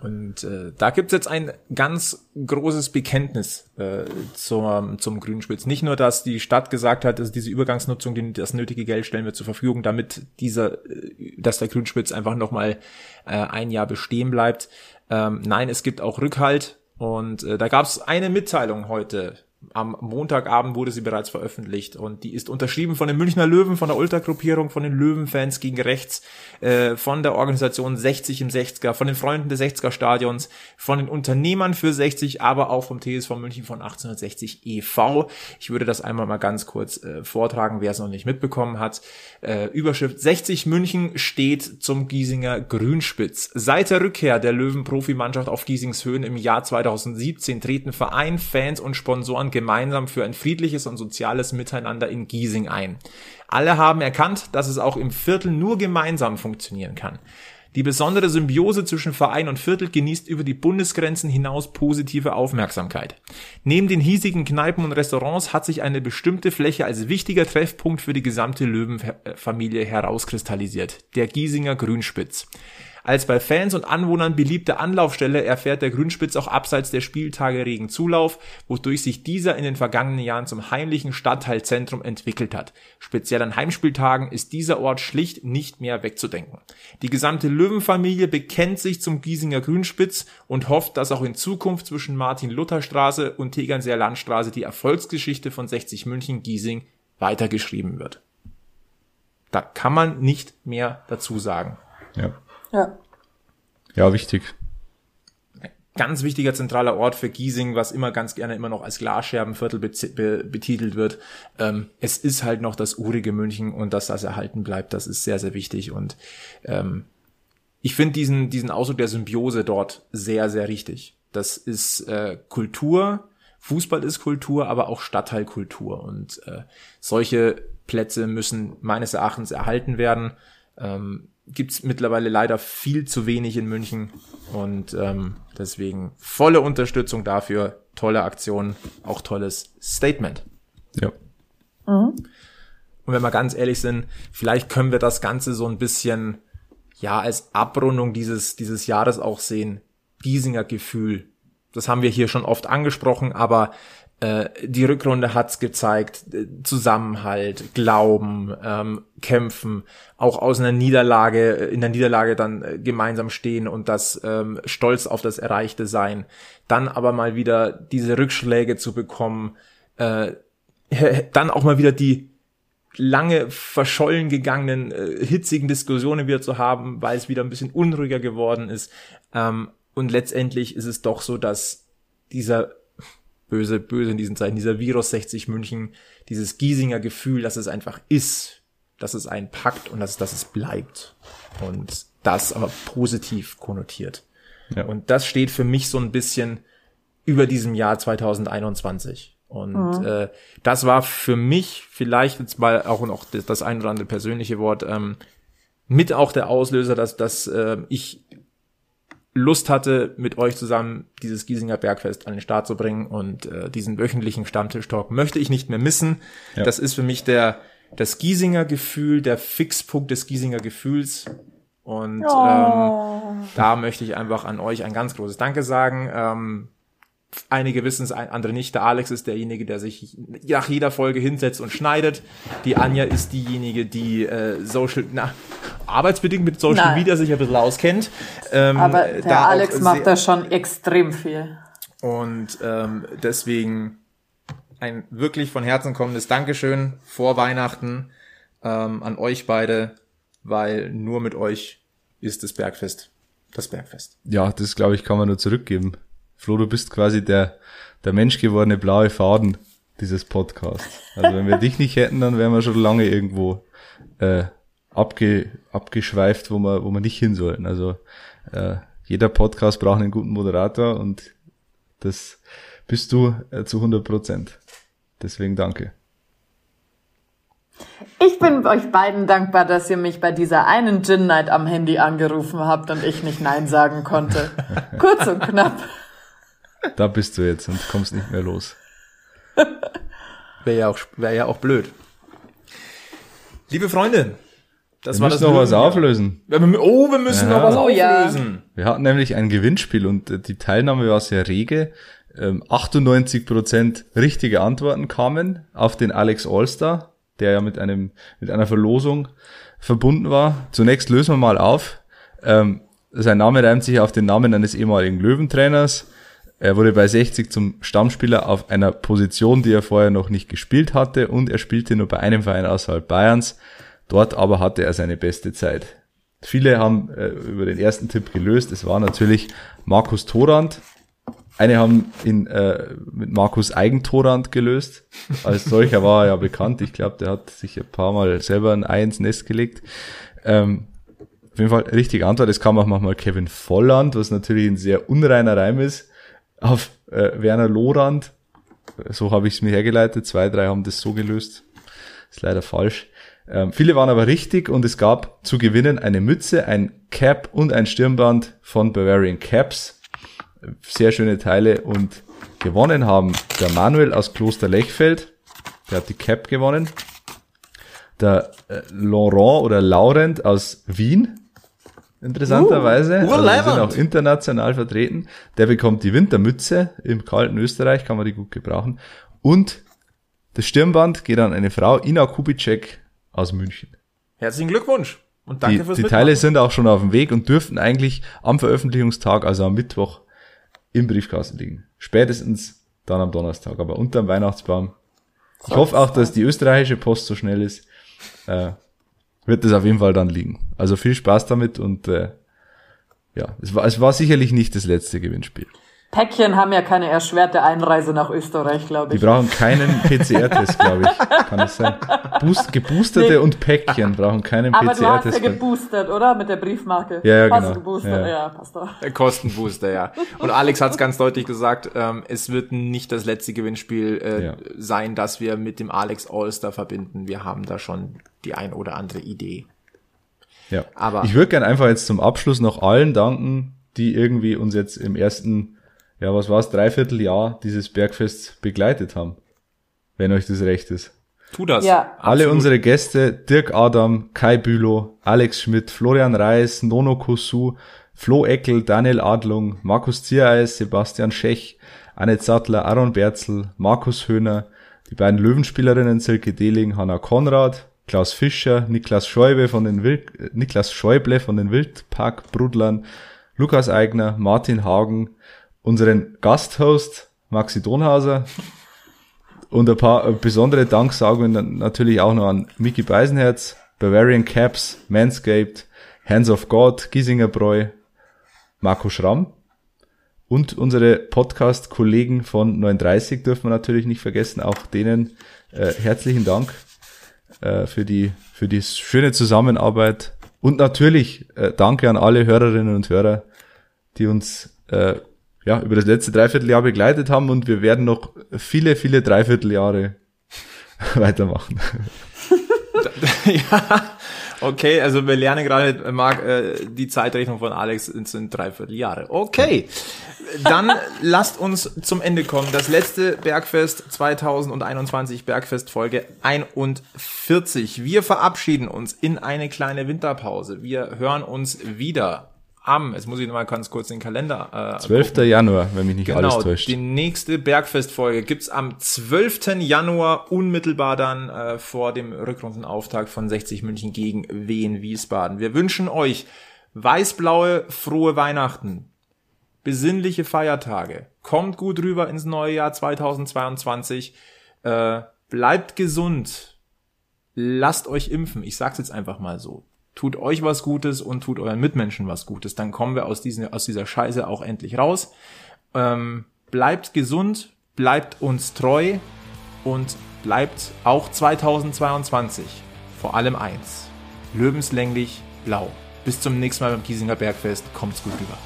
Und äh, da gibt's jetzt ein ganz großes Bekenntnis äh, zum, zum Grünspitz. Nicht nur, dass die Stadt gesagt hat, dass diese Übergangsnutzung, die, das nötige Geld stellen wir zur Verfügung, damit dieser, äh, dass der Grünspitz einfach nochmal äh, ein Jahr bestehen bleibt. Ähm, nein, es gibt auch Rückhalt. Und äh, da gab's eine Mitteilung heute am Montagabend wurde sie bereits veröffentlicht und die ist unterschrieben von den Münchner Löwen, von der Ultragruppierung, von den Löwenfans gegen rechts, äh, von der Organisation 60 im 60er, von den Freunden des 60er Stadions, von den Unternehmern für 60, aber auch vom TSV München von 1860 e.V. Ich würde das einmal mal ganz kurz äh, vortragen, wer es noch nicht mitbekommen hat. Äh, Überschrift 60 München steht zum Giesinger Grünspitz. Seit der Rückkehr der Löwen-Profimannschaft auf Giesings Höhen im Jahr 2017 treten Verein, Fans und Sponsoren gemeinsam für ein friedliches und soziales Miteinander in Giesing ein. Alle haben erkannt, dass es auch im Viertel nur gemeinsam funktionieren kann. Die besondere Symbiose zwischen Verein und Viertel genießt über die Bundesgrenzen hinaus positive Aufmerksamkeit. Neben den hiesigen Kneipen und Restaurants hat sich eine bestimmte Fläche als wichtiger Treffpunkt für die gesamte Löwenfamilie herauskristallisiert. Der Giesinger Grünspitz. Als bei Fans und Anwohnern beliebte Anlaufstelle erfährt der Grünspitz auch abseits der Spieltage regen Zulauf, wodurch sich dieser in den vergangenen Jahren zum heimlichen Stadtteilzentrum entwickelt hat. Speziell an Heimspieltagen ist dieser Ort schlicht nicht mehr wegzudenken. Die gesamte Löwenfamilie bekennt sich zum Giesinger Grünspitz und hofft, dass auch in Zukunft zwischen Martin-Luther-Straße und Tegernseer Landstraße die Erfolgsgeschichte von 60 München Giesing weitergeschrieben wird. Da kann man nicht mehr dazu sagen. Ja. Ja. Ja, wichtig. Ganz wichtiger zentraler Ort für Giesing, was immer ganz gerne immer noch als Glasscherbenviertel be be betitelt wird. Ähm, es ist halt noch das urige München und dass das erhalten bleibt, das ist sehr, sehr wichtig. Und ähm, ich finde diesen, diesen Ausdruck der Symbiose dort sehr, sehr richtig. Das ist äh, Kultur, Fußball ist Kultur, aber auch Stadtteilkultur. Und äh, solche Plätze müssen meines Erachtens erhalten werden. Ähm, gibt's mittlerweile leider viel zu wenig in München und ähm, deswegen volle Unterstützung dafür, tolle Aktion, auch tolles Statement. Ja. Und wenn wir ganz ehrlich sind, vielleicht können wir das Ganze so ein bisschen ja als Abrundung dieses dieses Jahres auch sehen. Giesinger Gefühl. Das haben wir hier schon oft angesprochen, aber äh, die Rückrunde hat's gezeigt, äh, Zusammenhalt, Glauben, ähm, Kämpfen, auch aus einer Niederlage, äh, in der Niederlage dann gemeinsam stehen und das ähm, Stolz auf das Erreichte sein. Dann aber mal wieder diese Rückschläge zu bekommen, äh, dann auch mal wieder die lange verschollen gegangenen, äh, hitzigen Diskussionen wieder zu haben, weil es wieder ein bisschen unruhiger geworden ist. Ähm, und letztendlich ist es doch so, dass dieser böse, böse in diesen Zeiten, dieser Virus 60 München, dieses Giesinger Gefühl, dass es einfach ist, dass es einen packt und dass, dass es bleibt. Und das aber positiv konnotiert. Ja. Und das steht für mich so ein bisschen über diesem Jahr 2021. Und Mhm. äh, das war für mich vielleicht jetzt mal auch noch das, das ein oder andere persönliche Wort ähm, mit auch der Auslöser, dass, dass äh, ich Lust hatte, mit euch zusammen dieses Giesinger Bergfest an den Start zu bringen und äh, diesen wöchentlichen Stammtisch-Talk möchte ich nicht mehr missen. Ja. Das ist für mich der das Giesinger Gefühl, der Fixpunkt des Giesinger Gefühls. Und ähm, da möchte ich einfach an euch ein ganz großes Danke sagen. Ähm, einige wissen es, andere nicht. Der Alex ist derjenige, der sich nach jeder Folge hinsetzt und schneidet. Die Anja ist diejenige, die äh, Social, na, arbeitsbedingt mit Social Nein. Media sich ein bisschen auskennt. Ähm, Aber der Alex macht da schon extrem viel. und ähm, deswegen ein wirklich von Herzen kommendes Dankeschön vor Weihnachten ähm, an euch beide, weil nur mit euch ist das Bergfest das Bergfest. Ja, das glaube ich, kann man nur zurückgeben. Flo, du bist quasi der, der menschgewordene blaue Faden dieses Podcasts. Also wenn wir [LAUGHS] dich nicht hätten, dann wären wir schon lange irgendwo äh, abge, abgeschweift, wo wir, wo wir nicht hin sollten. Also äh, jeder Podcast braucht einen guten Moderator und das bist du äh, zu 100 Prozent. Deswegen danke. Ich bin euch beiden dankbar, dass ihr mich bei dieser einen Gin Night am Handy angerufen habt und ich nicht Nein sagen konnte. [LAUGHS] Kurz und knapp. Da bist du jetzt und kommst nicht mehr los. Wäre ja auch wäre ja auch blöd. Liebe Freunde, das Wir war müssen das noch was auflösen. Oh, wir müssen Ja. noch was Oh auflösen. Wir hatten nämlich ein Gewinnspiel und äh, die Teilnahme war sehr rege. Ähm, 98% richtige Antworten kamen auf den Alex Allstar, der ja mit einem mit einer Verlosung verbunden war. Zunächst lösen wir mal auf. Ähm, sein Name reimt sich auf den Namen eines ehemaligen Löwentrainers. Er wurde bei 60 zum Stammspieler auf einer Position, die er vorher noch nicht gespielt hatte und er spielte nur bei einem Verein außerhalb Bayerns. Dort aber hatte er seine beste Zeit. Viele haben äh, über den ersten Tipp gelöst. Es war natürlich Markus Torand. Eine haben ihn äh, mit Markus Eigentorand gelöst. Als solcher war er ja bekannt. Ich glaube, der hat sich ein paar Mal selber ein Ei ins Nest gelegt. Ähm, auf jeden Fall richtige Antwort. Es kam auch manchmal Kevin Volland, was natürlich ein sehr unreiner Reim ist, auf äh, Werner Lorand. So habe ich es mir hergeleitet. Zwei, drei haben das so gelöst. Ist leider falsch. Ähm, viele waren aber richtig und es gab zu gewinnen eine Mütze, ein Cap und ein Stirnband von Bavarian Caps. Sehr schöne Teile und gewonnen haben der Manuel aus Kloster Lechfeld, der hat die Cap gewonnen. Der äh, Laurent oder Laurent aus Wien, interessanterweise. Uh, also die sind auch international vertreten. Der bekommt die Wintermütze im kalten Österreich, kann man die gut gebrauchen. Und das Stirnband geht an eine Frau, Ina Kubitschek aus München. Herzlichen Glückwunsch. Und danke Die, fürs die Mitmachen. Teile sind auch schon auf dem Weg und dürften eigentlich am Veröffentlichungstag, also am Mittwoch, im Briefkasten liegen. Spätestens dann am Donnerstag, aber unterm Weihnachtsbaum. Ich hoffe auch, dass die österreichische Post so schnell ist. Äh, wird das auf jeden Fall dann liegen. Also viel Spaß damit und äh, ja, es war, es war sicherlich nicht das letzte Gewinnspiel. Päckchen haben ja keine erschwerte Einreise nach Österreich, glaube Die ich. brauchen keinen [LAUGHS] PCR-Test, glaube ich. Kann das sein? Boost, geboosterte Nee. und Päckchen brauchen keinen Aber du hast ja PCR-Test. geboostert, oder? Mit der Briefmarke. Ja, ja, Hast genau. geboostert? Ja. Ja, passt doch. Äh, Kostenbooster, ja. Und Alex hat es ganz deutlich gesagt, ähm, es wird nicht das letzte Gewinnspiel äh, Ja. sein, das wir mit dem Alex Allstar verbinden. Wir haben da schon die ein oder andere Idee. Ja. Aber- ich würde gerne einfach jetzt zum Abschluss noch allen danken, die irgendwie uns jetzt im ersten, ja, was war's, Dreivierteljahr dieses Bergfest begleitet haben. Wenn euch das recht ist. Tu das. Ja. Alle Absolut. unsere Gäste, Dirk Adam, Kai Bülow, Alex Schmidt, Florian Reis, Nono Kosu, Flo Eckel, Daniel Adlung, Markus Ziereis, Sebastian Schech, Annette Sattler, Aaron Berzel, Markus Höhner, die beiden Löwenspielerinnen Silke Dehling, Hanna Konrad, Klaus Fischer, Niklas Schäuble von den Wild, äh, Niklas Schäuble von den Wildparkbrudlern, Lukas Eigner, Martin Hagen, unseren Gasthost Maxi Donhauser, und ein paar äh, besondere Danksagungen natürlich auch noch an Mickey Beisenherz, Bavarian Caps, Manscaped, Hands of God, Giesinger Bräu, Marco Schramm. Und unsere Podcast-Kollegen von 39 dürfen wir natürlich nicht vergessen. Auch denen äh, herzlichen Dank äh, für die für die schöne Zusammenarbeit. Und natürlich äh, danke an alle Hörerinnen und Hörer, die uns äh, ja über das letzte Dreivierteljahr begleitet haben und wir werden noch viele viele Dreivierteljahre [LAUGHS] weitermachen. [LAUGHS] ja, okay, also wir lernen gerade, Marc, äh, die Zeitrechnung von Alex sind, sind dreiviertel Jahre. Okay, dann [LAUGHS] lasst uns zum Ende kommen. Das letzte Bergfest 2021, Bergfest Folge 41. Wir verabschieden uns in eine kleine Winterpause. Wir hören uns wieder am, jetzt muss ich mal ganz kurz den Kalender äh, 12. Januar, wenn mich nicht alles Genau, täuscht. die nächste Bergfestfolge gibt's am 12. Januar, unmittelbar dann äh, vor dem Rückrundenauftakt von 60 München gegen Wien Wiesbaden. Wir wünschen euch weißblaue, frohe Weihnachten, besinnliche Feiertage, kommt gut rüber ins neue Jahr 2022, äh, bleibt gesund, lasst euch impfen, ich sag's jetzt einfach mal so. Tut euch was Gutes und tut euren Mitmenschen was Gutes. Dann kommen wir aus, diesen, aus dieser Scheiße auch endlich raus. Ähm, bleibt gesund, bleibt uns treu und bleibt auch 2022 vor allem eins. Löwenslänglich blau. Bis zum nächsten Mal beim Kiesinger Bergfest. Kommt's gut rüber.